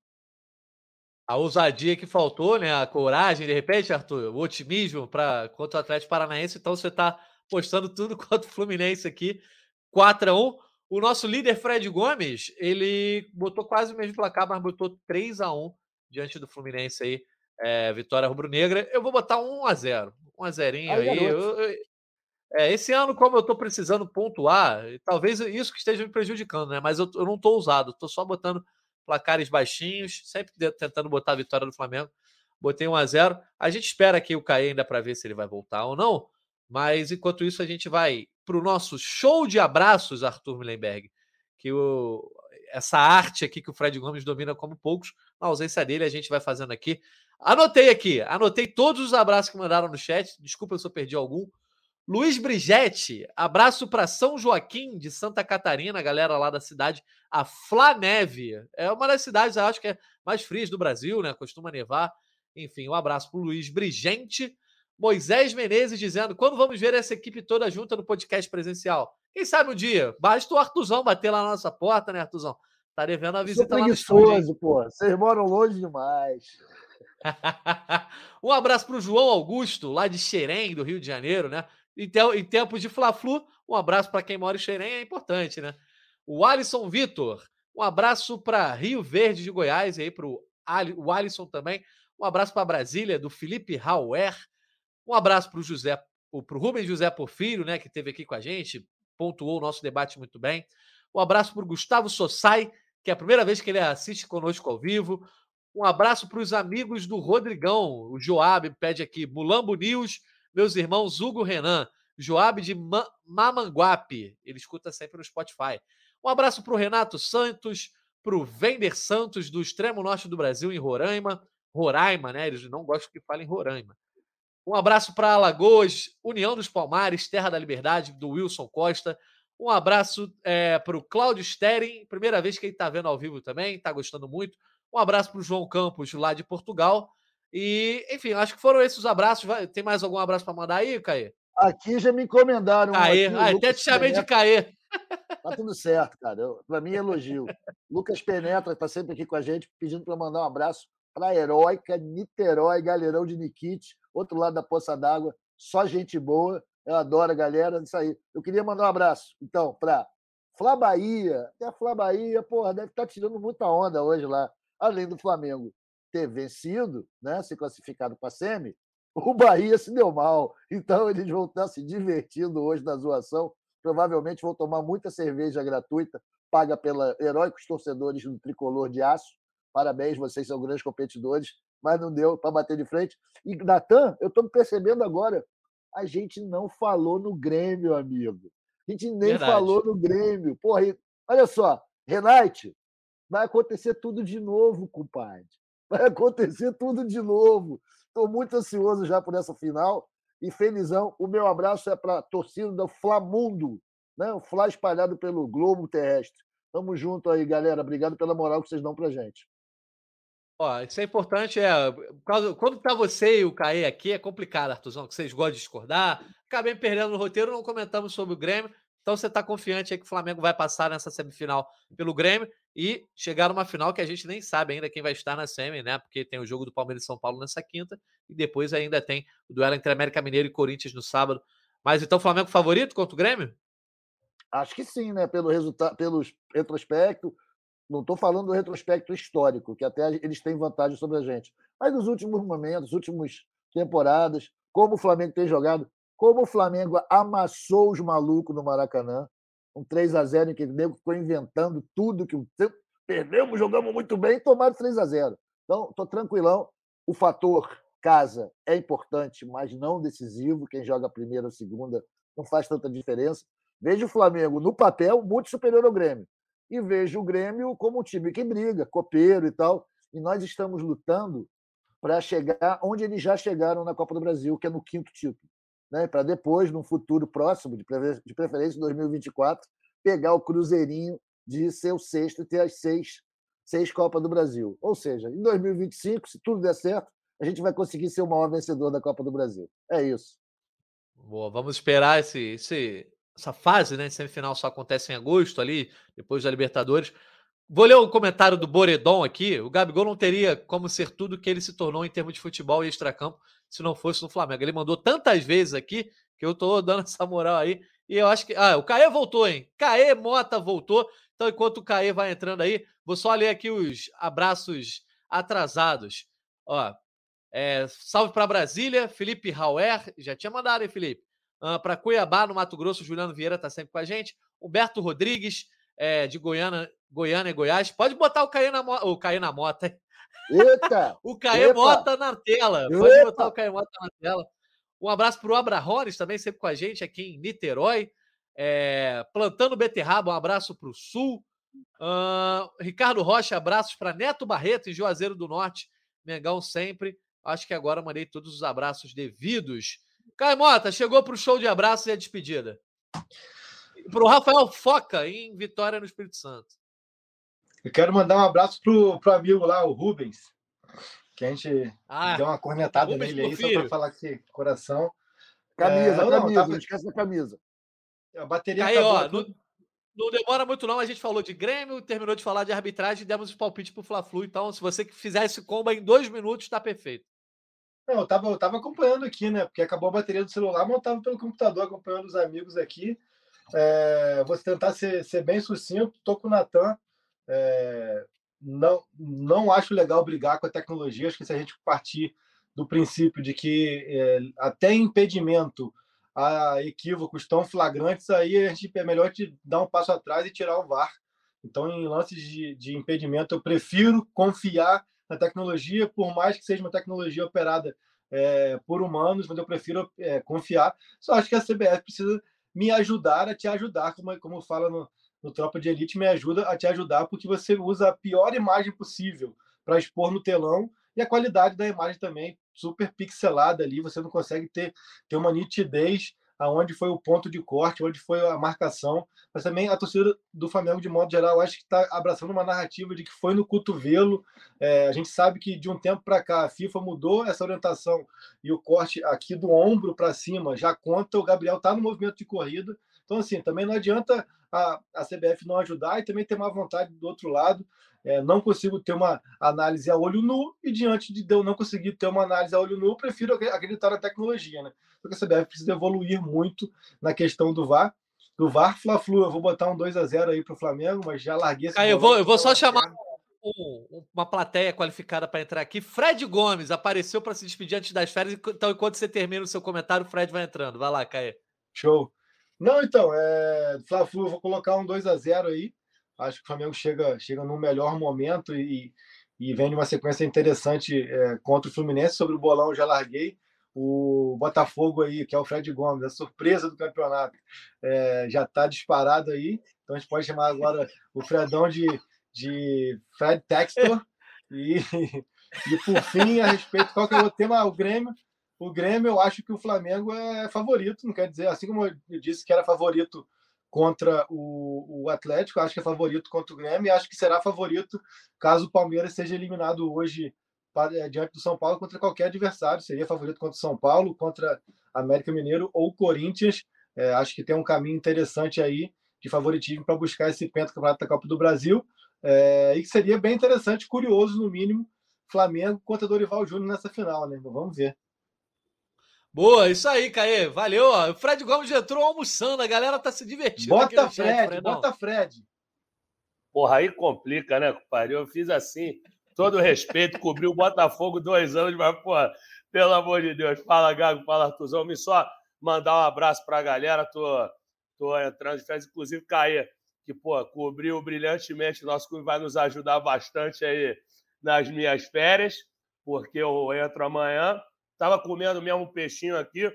B: A ousadia que faltou, né? A coragem, de repente, Arthur, o otimismo para contra o Atlético Paranaense. Então você está postando tudo contra o Fluminense aqui. 4 a 1 o nosso líder, Fred Gomes, ele botou quase o mesmo placar, mas botou 3 a 1 diante do Fluminense aí. É, vitória rubro-negra. Eu vou botar 1 a 0 1 a 0 aí. aí eu, eu, é, esse ano, como eu estou precisando pontuar, talvez isso que esteja me prejudicando, né? Mas eu, eu não estou ousado, estou só botando placares baixinhos, sempre tentando botar a vitória do Flamengo. Botei 1 a 0 A gente espera aqui o Caê ainda para ver se ele vai voltar ou não. Mas enquanto isso, a gente vai para o nosso show de abraços, Arthur Millenberg, que o, essa arte aqui que o Fred Gomes domina como poucos, na ausência dele, a gente vai fazendo aqui. Anotei aqui, anotei todos os abraços que mandaram no chat. Desculpa se eu perdi algum. Luiz Brigetti, abraço para São Joaquim de Santa Catarina, galera lá da cidade, a Flaneve. É uma das cidades, acho que é mais frias do Brasil, né? Costuma nevar. Enfim, um abraço para Luiz Brigente. Moisés Menezes dizendo: quando vamos ver essa equipe toda junta no podcast presencial? Quem sabe um dia? Basta o Artuzão bater lá na nossa porta, né, Artuzão? Tá devendo a visita lá no estúdio.
C: pô. Vocês moram longe demais.
B: um abraço para o João Augusto, lá de Xerém, do Rio de Janeiro, né? Te em tempos de Fla-Flu, um abraço para quem mora em Xerém é importante, né? O Alisson Vitor, um abraço para Rio Verde de Goiás, e aí para o Alisson também. Um abraço para Brasília, do Felipe Rauer. Um abraço para o José, para o Rubens José Porfírio, né, que esteve aqui com a gente, pontuou o nosso debate muito bem. Um abraço para o Gustavo Sossai, que é a primeira vez que ele assiste conosco ao vivo. Um abraço para os amigos do Rodrigão. O Joab pede aqui, Mulambo News, meus irmãos Hugo Renan, Joab de Ma Mamanguape. Ele escuta sempre no Spotify. Um abraço para o Renato Santos, para o Vender Santos, do extremo norte do Brasil, em Roraima. Roraima, né? Eles não gostam que falem Roraima. Um abraço para Alagoas, União dos Palmares, Terra da Liberdade, do Wilson Costa. Um abraço é, para o Cláudio Stering, primeira vez que ele está vendo ao vivo também, está gostando muito. Um abraço para o João Campos, lá de Portugal. E, enfim, acho que foram esses os abraços. Vai, tem mais algum abraço para mandar aí, Caê?
C: Aqui já me encomendaram.
B: Caê, aqui, ah, até te chamei Penetra. de Caê.
C: Tá tudo certo, cara. Para mim, é elogio. Lucas Penetra está sempre aqui com a gente, pedindo para mandar um abraço para a Heróica, Niterói, Galerão de Nikit, outro lado da Poça d'Água, só gente boa. Eu adoro a galera, isso aí. Eu queria mandar um abraço, então, para Flá Bahia. Até a Flá Bahia, porra, deve estar tá tirando muita onda hoje lá. Além do Flamengo ter vencido, né, se classificado para a SEMI, o Bahia se deu mal. Então, eles vão estar se divertindo hoje na zoação. Provavelmente vão tomar muita cerveja gratuita, paga pela heróicos torcedores do tricolor de aço Parabéns, vocês são grandes competidores, mas não deu para bater de frente. E, Natan, eu estou percebendo agora, a gente não falou no Grêmio, amigo. A gente nem Verdade. falou no Grêmio. Porra, olha só, Renate, vai acontecer tudo de novo, compadre. Vai acontecer tudo de novo. Estou muito ansioso já por essa final e felizão. O meu abraço é para a torcida do Flamundo, né? o Flá espalhado pelo globo terrestre. Tamo junto aí, galera. Obrigado pela moral que vocês dão pra gente.
B: Ó, isso é importante, é. Quando tá você e o Caê aqui, é complicado, Artuzão, que vocês gostam de discordar. Acabei perdendo no roteiro, não comentamos sobre o Grêmio. Então você está confiante aí que o Flamengo vai passar nessa semifinal pelo Grêmio e chegar numa final que a gente nem sabe ainda quem vai estar na semi, né? Porque tem o jogo do Palmeiras e São Paulo nessa quinta e depois ainda tem o duelo entre América Mineiro e Corinthians no sábado. Mas então Flamengo favorito contra o Grêmio?
C: Acho que sim, né? Pelo resultado, pelo retrospecto. Não estou falando do retrospecto histórico, que até eles têm vantagem sobre a gente. Mas nos últimos momentos, últimas temporadas, como o Flamengo tem jogado, como o Flamengo amassou os malucos no Maracanã, um 3 a 0 em que o nego ficou inventando tudo que perdemos, jogamos muito bem e tomaram 3 a 0 Então, estou tranquilão. O fator casa é importante, mas não decisivo. Quem joga a primeira ou segunda não faz tanta diferença. Vejo o Flamengo no papel muito superior ao Grêmio. E vejo o Grêmio como um time que briga, copeiro e tal. E nós estamos lutando para chegar onde eles já chegaram na Copa do Brasil, que é no quinto título né, para depois, num futuro próximo, de preferência em 2024, pegar o Cruzeirinho de ser o sexto e ter as seis, seis Copas do Brasil. Ou seja, em 2025, se tudo der certo, a gente vai conseguir ser o maior vencedor da Copa do Brasil. É isso.
B: Boa, vamos esperar esse, esse, essa fase, né? Semifinal só acontece em agosto ali, depois da Libertadores. Vou ler o um comentário do Boredon aqui. O Gabigol não teria como ser tudo que ele se tornou em termos de futebol e extracampo se não fosse no Flamengo. Ele mandou tantas vezes aqui que eu tô dando essa moral aí. E eu acho que. Ah, o Caê voltou, hein? Caê Mota voltou. Então, enquanto o Caê vai entrando aí, vou só ler aqui os abraços atrasados. Ó, é, salve para Brasília, Felipe Rauer. Já tinha mandado, hein, Felipe? Uh, para Cuiabá, no Mato Grosso, Juliano Vieira tá sempre com a gente. Humberto Rodrigues, é, de Goiânia, Goiânia e Goiás. Pode botar o Caê na, o Caê na moto, hein?
C: Eita!
B: o Caê Mota na tela. Pode Epa. botar o Caê Mota na tela. Um abraço para o Abrahones, também sempre com a gente aqui em Niterói. É, plantando beterraba, um abraço para o Sul. Uh, Ricardo Rocha, abraços para Neto Barreto, em Juazeiro do Norte. Mengão sempre. Acho que agora mandei todos os abraços devidos. Caio Mota, chegou para o show de abraços e a despedida. Para o Rafael Foca, em Vitória, no Espírito Santo.
D: Eu quero mandar um abraço pro, pro amigo lá, o Rubens, que a gente ah, deu uma cornetada Rubens, nele aí, só para falar que coração.
C: Camisa, é, camisa, não, não esquece da camisa.
B: A bateria aí, ó, não, não, demora muito não, a gente falou de Grêmio, terminou de falar de arbitragem e demos os palpites pro Fla-Flu, então se você fizer esse combo em dois minutos, tá perfeito.
D: Não, eu tava, eu tava acompanhando aqui, né? Porque acabou a bateria do celular, mas eu tava pelo computador acompanhando os amigos aqui. É, vou tentar ser, ser bem sucinto. Tô com o Natan. É, não, não acho legal brigar com a tecnologia. Acho que se a gente partir do princípio de que é, até impedimento a equívocos tão flagrantes, aí a gente é melhor te dar um passo atrás e tirar o VAR. Então, em lances de, de impedimento, eu prefiro confiar na tecnologia, por mais que seja uma tecnologia operada é, por humanos, mas eu prefiro é, confiar. Só acho que a CBF precisa me ajudar a te ajudar, como, como fala no, no Tropa de Elite me ajuda a te ajudar, porque você usa a pior imagem possível para expor no telão e a qualidade da imagem também super pixelada ali, você não consegue ter, ter uma nitidez aonde foi o ponto de corte, onde foi a marcação, mas também a torcida do Flamengo, de modo geral, acho que está abraçando uma narrativa de que foi no cotovelo. É, a gente sabe que de um tempo para cá a FIFA mudou essa orientação e o corte aqui do ombro para cima já conta. O Gabriel está no movimento de corrida, então, assim, também não adianta a, a CBF não ajudar e também ter má vontade do outro lado. É, não consigo ter uma análise a olho nu e diante de eu não conseguir ter uma análise a olho nu, prefiro acreditar na tecnologia, né? Porque a CBF precisa evoluir muito na questão do VAR. Do VAR Fla-Flu, eu vou botar um 2 a 0 aí para o Flamengo, mas já larguei esse.
B: Ah, eu vou, eu vou só chamar um, uma plateia qualificada para entrar aqui. Fred Gomes apareceu para se despedir antes das férias, então enquanto você termina o seu comentário, o Fred vai entrando. Vai lá, Caê.
D: Show. Não, então, é, Fla-Flu, vou colocar um 2 a 0 aí. Acho que o Flamengo chega, chega no melhor momento e, e vem de uma sequência interessante é, contra o Fluminense. Sobre o bolão, já larguei. O Botafogo aí, que é o Fred Gomes, a surpresa do campeonato, é, já está disparado aí. Então a gente pode chamar agora o Fredão de, de Fred Textor. E, e por fim, a respeito, qual que é o tema? O Grêmio. O Grêmio, eu acho que o Flamengo é favorito, não quer dizer, assim como eu disse que era favorito contra o, o Atlético, acho que é favorito contra o Grêmio e acho que será favorito caso o Palmeiras seja eliminado hoje para, diante do São Paulo contra qualquer adversário. Seria favorito contra o São Paulo, contra América Mineiro ou Corinthians. É, acho que tem um caminho interessante aí de favoritismo para buscar esse pentacampeonato da Copa do Brasil. É, e que seria bem interessante, curioso no mínimo, Flamengo contra Dorival Júnior nessa final, né? Vamos ver.
B: Boa, isso aí, Caê. Valeu. Ó. O Fred Gomes já entrou almoçando, a galera tá se divertindo.
D: Bota Fred, chat, bota Fred.
E: Porra, aí complica, né, compadre? Eu fiz assim, todo respeito, cobri o Botafogo dois anos, mas, porra, pelo amor de Deus. Fala, Gago, fala, Artuzão. Me só mandar um abraço pra galera. Tô, tô entrando de férias, inclusive, Caê, que, pô, cobriu brilhantemente. Nosso clube vai nos ajudar bastante aí nas minhas férias, porque eu entro amanhã. Estava comendo mesmo um peixinho aqui.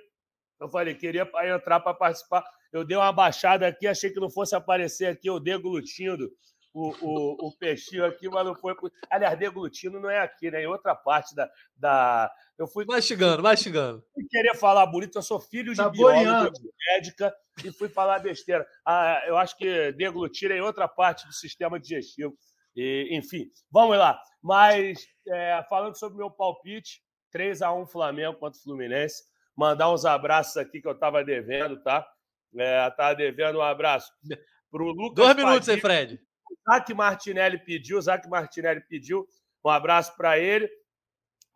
E: Eu falei, queria entrar para participar. Eu dei uma baixada aqui, achei que não fosse aparecer aqui eu deglutindo o, o, o peixinho aqui, mas não foi. Aliás, deglutindo não é aqui, né? Em outra parte da. da...
B: Eu fui. Mastigando, mastigando.
E: Eu queria falar bonito, eu sou filho de biólogo, de médica, e fui falar besteira. Ah, eu acho que deglutir é em outra parte do sistema digestivo. E, enfim, vamos lá. Mas, é, falando sobre meu palpite, 3 a 1 Flamengo contra o Fluminense. Mandar uns abraços aqui que eu estava devendo, tá? É, tava devendo um abraço para o Lucas.
B: Dois minutos aí, Fred.
E: O Zac Martinelli pediu, o Zac Martinelli pediu. Um abraço para ele.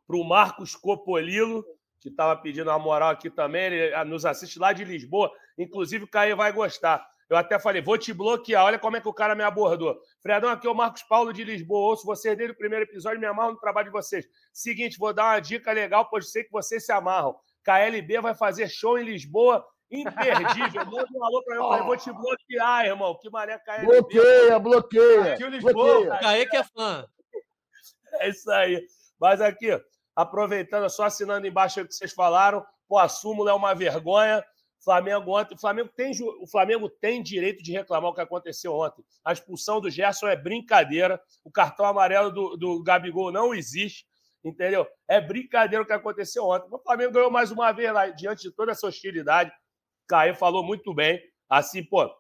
E: Para o Marcos Copolilo, que estava pedindo uma moral aqui também. Ele ah, nos assiste lá de Lisboa. Inclusive, o Caio vai gostar. Eu até falei, vou te bloquear. Olha como é que o cara me abordou. Fredão, aqui é o Marcos Paulo de Lisboa. Ouço vocês desde o primeiro episódio, me amarro no trabalho de vocês. Seguinte, vou dar uma dica legal, pois sei que vocês se amarram. KLB vai fazer show em Lisboa imperdível. Manda um alô pra mim. Eu vou te bloquear, irmão. Que mané KLB.
C: Bloqueia, bloqueia.
B: Aqui o Lisboa. Caê que é fã.
E: É isso aí. Mas aqui, aproveitando, só assinando embaixo o que vocês falaram. Pô, a súmula é uma vergonha. Flamengo ontem, o Flamengo tem o Flamengo tem direito de reclamar o que aconteceu ontem. A expulsão do Gerson é brincadeira. O cartão amarelo do, do Gabigol não existe, entendeu? É brincadeira o que aconteceu ontem. O Flamengo ganhou mais uma vez lá diante de toda essa hostilidade. Caio falou muito bem. Assim, pô,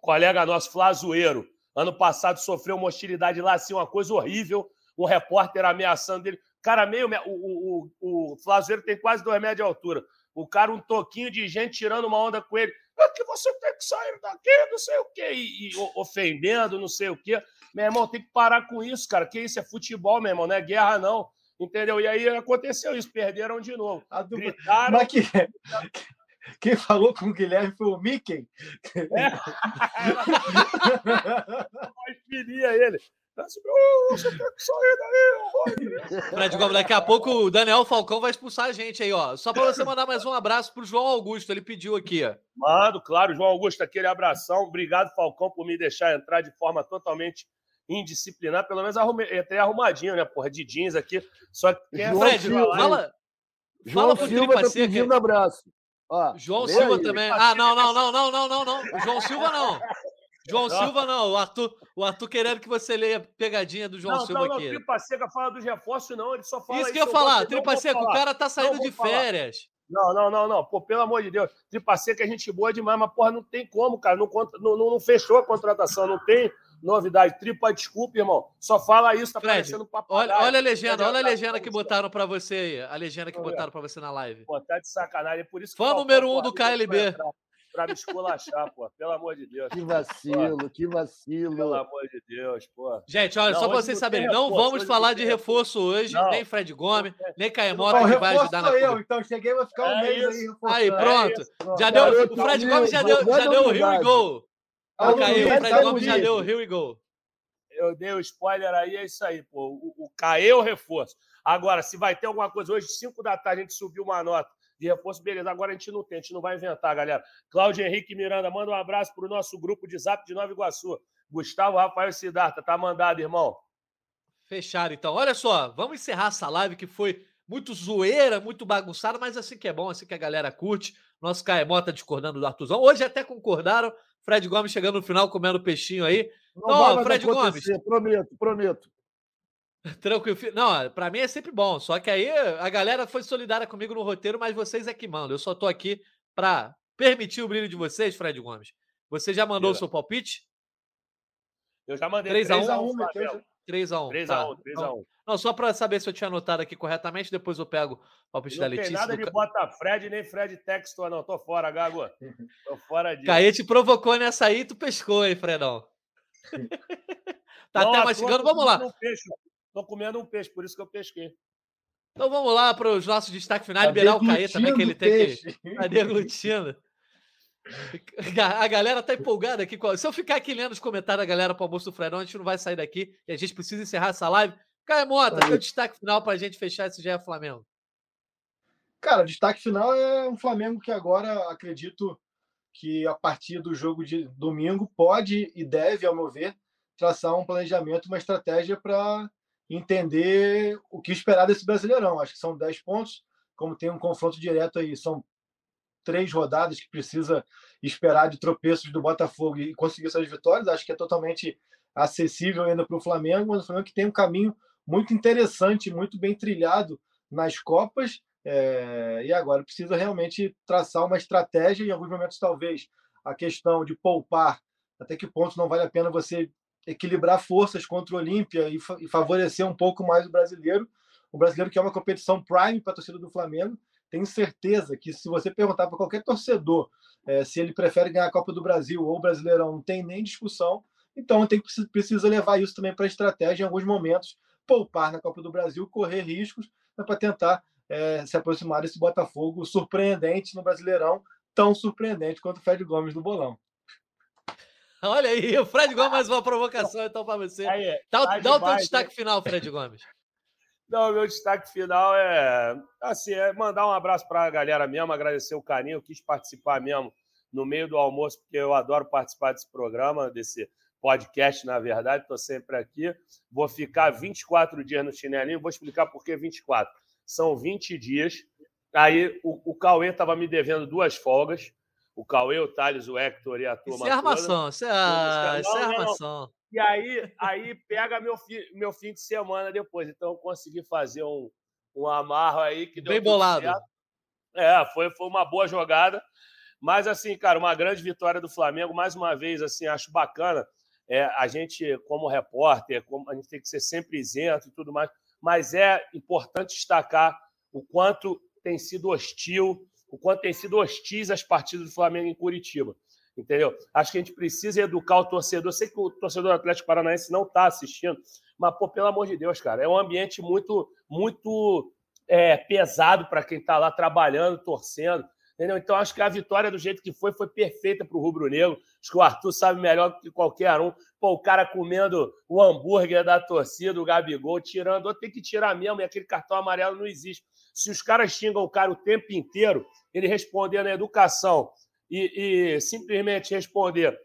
E: colega nosso Flazoeiro, ano passado sofreu uma hostilidade lá, assim, uma coisa horrível. Um repórter ameaçando ele. Cara, meio. O, o, o Flazoeiro tem quase dois metros de altura. O cara, um toquinho de gente tirando uma onda com ele. É que você tem que sair daqui, não sei o quê, e, e ofendendo, não sei o quê. Meu irmão, tem que parar com isso, cara. Que isso é futebol, meu irmão, não é guerra, não. Entendeu? E aí aconteceu isso, perderam de novo. A dupla... Gritaram.
D: Mas que... Quem falou com o Guilherme foi o Mickey. É.
E: Mais fininha ele.
B: Fred Gomes, daqui a pouco o Daniel Falcão vai expulsar a gente aí, ó. Só para você mandar mais um abraço pro João Augusto, ele pediu aqui, ó.
E: Mando, claro, João Augusto, aquele abração. Obrigado, Falcão, por me deixar entrar de forma totalmente indisciplinada. Pelo menos arrumei, entrei arrumadinho, né, porra, de jeans aqui. Só que
B: quem é Fred, Silva, fala,
C: João fala pro Silva tá pedindo abraço.
B: Ó, João Silva aí. também. Ah, não, não, não, não, não, não, não. O João Silva não. João não. Silva não, o Arthur, o Arthur querendo que você leia a pegadinha do João
E: não,
B: Silva não, aqui.
E: Não, Tripa Seca fala dos reforços, não, ele só fala
B: isso. que eu ia falar, Tripa Seca, o cara tá saindo de férias.
E: Não, não, não, não. Pô, pelo amor de Deus. Tripa Seca é gente boa demais, mas, porra, não tem como, cara. Não, não, não fechou a contratação, não tem novidade. Tripa, desculpa, irmão. Só fala isso, tá
B: Fred, parecendo papo. Olha, olha a legenda, olha a legenda que botaram para você aí. A legenda que botaram para você na live.
E: Pô, tá de sacanagem. É por isso que
B: Fã número um do KLB
E: para me esculachar, pô. Pelo amor de Deus.
C: Que vacilo, pô. que vacilo.
E: Pelo amor de Deus, pô.
B: Gente, olha, não, só para vocês saberem, não vamos falar de reforço hoje, não. nem Fred Gomes, nem Caemota, que vai ajudar na
D: eu, então cheguei, vou ficar um é mês aí.
B: Aí, pronto. É já deu, o Fred Gomes já deu, já deu o Rio e Gol. Ah, caiu, o Fred Gomes já deu o Rio e Gol.
E: Eu dei o spoiler aí, é isso aí, pô. O, o Caê o reforço. Agora, se vai ter alguma coisa hoje, 5 da tarde, a gente subiu uma nota de reforço, beleza. Agora a gente não tem, a gente não vai inventar, galera. Cláudio Henrique Miranda, manda um abraço para o nosso grupo de zap de Nova Iguaçu. Gustavo Rafael Sidarta, tá mandado, irmão.
B: Fechado, então. Olha só, vamos encerrar essa live que foi muito zoeira, muito bagunçada, mas assim que é bom, assim que a galera curte. Nosso Caemota discordando do Artuzão. Hoje até concordaram. Fred Gomes chegando no final comendo peixinho aí.
C: Não, Não Fred Gomes. Prometo, prometo.
B: Tranquilo. Não, para mim é sempre bom. Só que aí a galera foi solidária comigo no roteiro, mas vocês é que mandam. Eu só tô aqui para permitir o brilho de vocês, Fred Gomes. Você já mandou o seu palpite?
E: Eu já mandei 3x1.
B: 3x1. 3x1. 3x1. Não, só para saber se eu tinha anotado aqui corretamente, depois eu pego o palpite da Letícia.
E: Não tem nada de bota Fred nem Fred Textor, não. Tô fora, Gago. Tô fora disso.
B: Caete provocou nessa aí, tu pescou, hein, Fredão? tá não, até mastigando, vamos lá.
E: Peixe. Tô comendo um peixe, por isso que eu pesquei.
B: Então vamos lá para os nossos destaques finais, tá liberar o Caete também, que ele tem peixe. que. Tá deglutindo. A galera tá empolgada aqui. Se eu ficar aqui lendo os comentários da galera para o almoço do Fredão, a gente não vai sair daqui e a gente precisa encerrar essa live. Caio Mota, teu destaque final para a gente fechar esse GE Flamengo.
D: Cara, o destaque final é um Flamengo que agora acredito que a partir do jogo de domingo pode e deve, ao meu ver, traçar um planejamento, uma estratégia para entender o que esperar desse Brasileirão. Acho que são 10 pontos, como tem um confronto direto aí, são três rodadas que precisa esperar de tropeços do Botafogo e conseguir essas vitórias. Acho que é totalmente acessível ainda para o Flamengo, mas o Flamengo que tem um caminho muito interessante, muito bem trilhado nas Copas. É, e agora precisa realmente traçar uma estratégia. Em alguns momentos, talvez, a questão de poupar, até que ponto não vale a pena você equilibrar forças contra o Olímpia e, fa e favorecer um pouco mais o brasileiro. O brasileiro que é uma competição prime para a torcida do Flamengo. Tenho certeza que se você perguntar para qualquer torcedor é, se ele prefere ganhar a Copa do Brasil ou o Brasileirão, não tem nem discussão. Então tem que precisa levar isso também para a estratégia em alguns momentos, poupar na Copa do Brasil, correr riscos né, para tentar é, se aproximar desse Botafogo surpreendente no Brasileirão, tão surpreendente quanto o Fred Gomes no bolão.
B: Olha aí, o Fred Gomes mais uma provocação então para você. Aí, dá, tá dá o teu destaque né? final, Fred Gomes.
E: Não, meu destaque final é assim, é mandar um abraço para a galera mesmo, agradecer o carinho, eu quis participar mesmo no meio do almoço, porque eu adoro participar desse programa, desse podcast, na verdade, estou sempre aqui. Vou ficar 24 dias no chinelinho, vou explicar por que 24. São 20 dias. Aí o, o Cauê estava me devendo duas folgas. O Cauê, o Thales, o Hector e a turma. Isso
B: é armação, isso é, isso é armação.
E: E aí, aí pega meu, fi, meu fim de semana depois. Então eu consegui fazer um, um amarro aí que
B: deu Bem bolado. Certo.
E: É, foi, foi uma boa jogada. Mas, assim, cara, uma grande vitória do Flamengo. Mais uma vez, assim, acho bacana é, a gente, como repórter, como, a gente tem que ser sempre isento e tudo mais, mas é importante destacar o quanto tem sido hostil, o quanto tem sido hostis as partidas do Flamengo em Curitiba. Entendeu? Acho que a gente precisa educar o torcedor. Sei que o torcedor do Atlético Paranaense não está assistindo, mas, pô, pelo amor de Deus, cara, é um ambiente muito, muito é, pesado para quem está lá trabalhando, torcendo. Entendeu? Então, acho que a vitória do jeito que foi, foi perfeita para o Rubro Negro. Acho que o Arthur sabe melhor do que qualquer um. Pô, o cara comendo o hambúrguer da torcida, o Gabigol, tirando. Tem que tirar mesmo, e aquele cartão amarelo não existe. Se os caras xingam o cara o tempo inteiro, ele responder na educação e, e simplesmente responder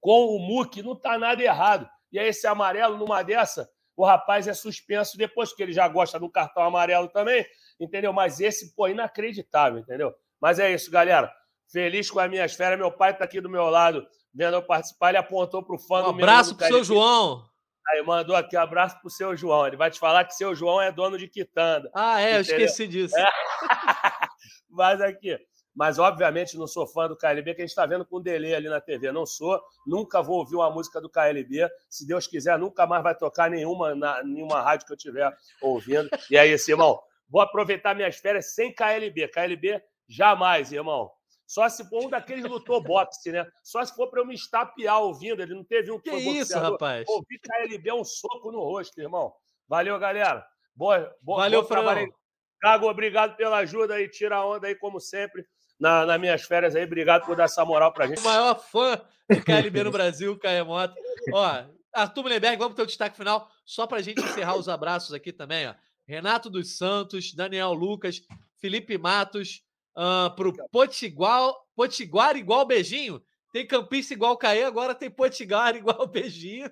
E: com o MUC, não está nada errado. E aí, esse amarelo, numa dessa, o rapaz é suspenso depois, que ele já gosta do cartão amarelo também, entendeu? Mas esse, pô, inacreditável, entendeu? Mas é isso, galera. Feliz com as minhas férias. Meu pai está aqui do meu lado, vendo eu participar. Ele apontou para o fã
B: um do abraço para o seu João.
E: Aí mandou aqui um abraço para o seu João. Ele vai te falar que seu João é dono de quitanda.
B: Ah, é, entendeu? eu esqueci disso. É.
E: Mas aqui. Mas, obviamente, não sou fã do KLB, que a gente está vendo com delay ali na TV. Não sou, nunca vou ouvir uma música do KLB. Se Deus quiser, nunca mais vai tocar nenhuma, na, nenhuma rádio que eu estiver ouvindo. E é isso, irmão. Vou aproveitar minhas férias sem KLB. KLB Jamais, irmão. Só se for um daqueles lutou boxe, né? Só se for para eu me estapear ouvindo. Ele não teve um
B: que, que isso, rapaz?
E: Ouvi KLB um soco no rosto, irmão. Valeu, galera. Boa, boa,
B: Valeu, bom trabalho
E: Cago, obrigado pela ajuda aí. Tira a onda aí, como sempre, na, nas minhas férias aí. Obrigado por dar essa moral pra gente.
B: O maior fã de KLB no Brasil, Caia Mota. Ó, Arthur Mullenberg, vamos ter o destaque final, só pra gente encerrar os abraços aqui também, ó. Renato dos Santos, Daniel Lucas, Felipe Matos, uh, pro Potiguar, Potiguar igual beijinho. Tem campista igual Caê, agora tem Potiguar igual beijinho.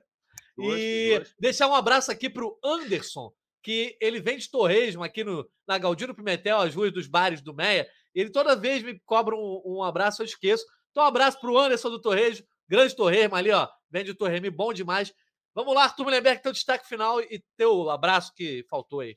B: e deixar um abraço aqui para o Anderson, que ele vende torresmo aqui no, na Galdino Pimentel, as ruas dos bares do Meia. Ele toda vez me cobra um, um abraço, eu esqueço. Então, um abraço para o Anderson do Torresmo, grande torresmo ali, ó. Vende torresmo bom demais. Vamos lá, Arthur Mullenberg, teu destaque final e teu abraço que faltou aí.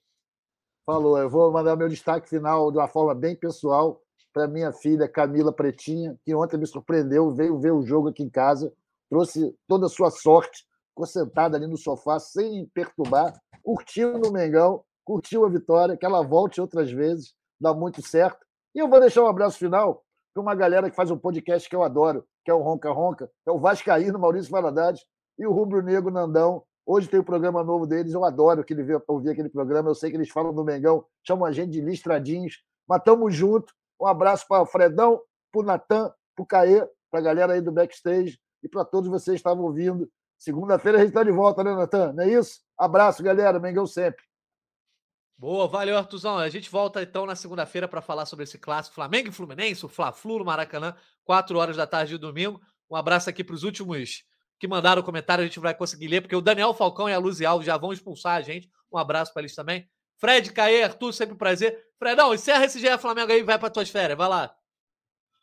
C: Falou, eu vou mandar meu destaque final de uma forma bem pessoal para minha filha Camila Pretinha, que ontem me surpreendeu, veio ver o jogo aqui em casa, trouxe toda a sua sorte, ficou sentada ali no sofá sem perturbar, curtiu no Mengão, curtiu a vitória, que ela volte outras vezes, dá muito certo. E eu vou deixar um abraço final para uma galera que faz um podcast que eu adoro, que é o Ronca Ronca, é o Vascaíno Maurício Valadares e o Rubro Negro Nandão. Hoje tem o um programa novo deles, eu adoro que ele ouvir aquele programa, eu sei que eles falam do Mengão, chamam a gente de listradinhos, mas estamos juntos. Um abraço para o Fredão, para o Natan, para o Caê, para a galera aí do backstage e para todos vocês que estavam ouvindo Segunda-feira a gente está de volta, né, Natan? Não é isso? Abraço, galera. Mengão sempre.
B: Boa, valeu, Artuzão. A gente volta então na segunda-feira para falar sobre esse clássico Flamengo e Fluminense, o Fla-Flu no Maracanã, 4 horas da tarde de domingo. Um abraço aqui para os últimos que mandaram comentário, a gente vai conseguir ler, porque o Daniel Falcão e a Luz Alves já vão expulsar a gente. Um abraço para eles também. Fred, Caê, Arthur, sempre um prazer. Fredão, encerra esse GE Flamengo aí e vai para tuas férias. Vai lá.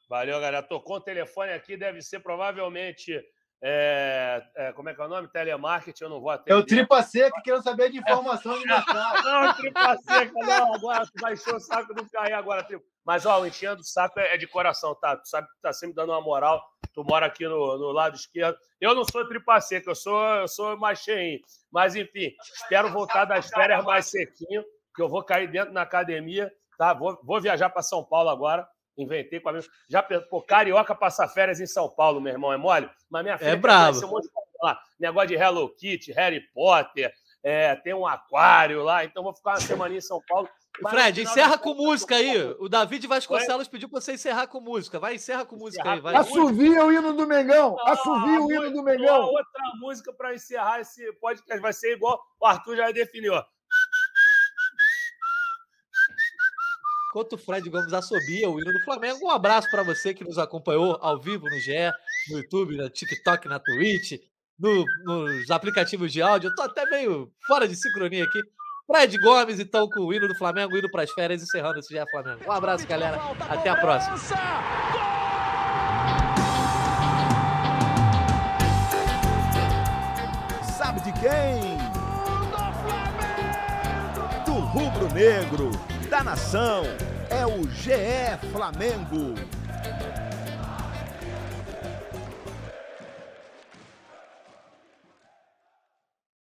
E: Valeu, galera. Tocou o telefone aqui, deve ser provavelmente é, é, como é que é o nome? Telemarketing, eu não vou atender.
D: É o Tripa Seca, querendo saber de informação de mercado.
E: não, Tripa Seca, não, agora encher o saco do cair agora, Tripa. Mas, ó, o enchendo o saco é, é, de coração, tá? Tu sabe que tá sempre dando uma moral, tu mora aqui no, no lado esquerdo. Eu não sou Tripa Seca, eu sou, eu sou mais cheinho. Mas, enfim, espero voltar das férias mais sequinho, que eu vou cair dentro na academia, tá? Vou, vou viajar para São Paulo agora Inventei com a minha. Já pô, carioca passar férias em São Paulo, meu irmão, é mole? Mas minha
B: filha é bravo.
E: Um monte de... lá. Negócio de Hello Kitty, Harry Potter, é, tem um aquário lá, então vou ficar uma semana em São Paulo.
B: Fred, encerra com música aí. O David Vasconcelos pediu para você encerrar com música. Vai, encerra com música aí. Vai.
C: Assovia o hino do Mengão. Assovia o hino do Mengão.
E: Outra música para encerrar esse podcast. Vai ser igual o Arthur já definiu.
B: enquanto o Fred Gomes assobia o hino do Flamengo. Um abraço para você que nos acompanhou ao vivo no GE, no YouTube, no TikTok, na Twitch, no, nos aplicativos de áudio. Eu tô até meio fora de sincronia aqui. Fred Gomes, então, com o hino do Flamengo, indo para as férias, encerrando esse GE Flamengo. Um abraço, galera. Até a próxima.
F: Sabe de quem? Do rubro negro da nação. É o GE Flamengo.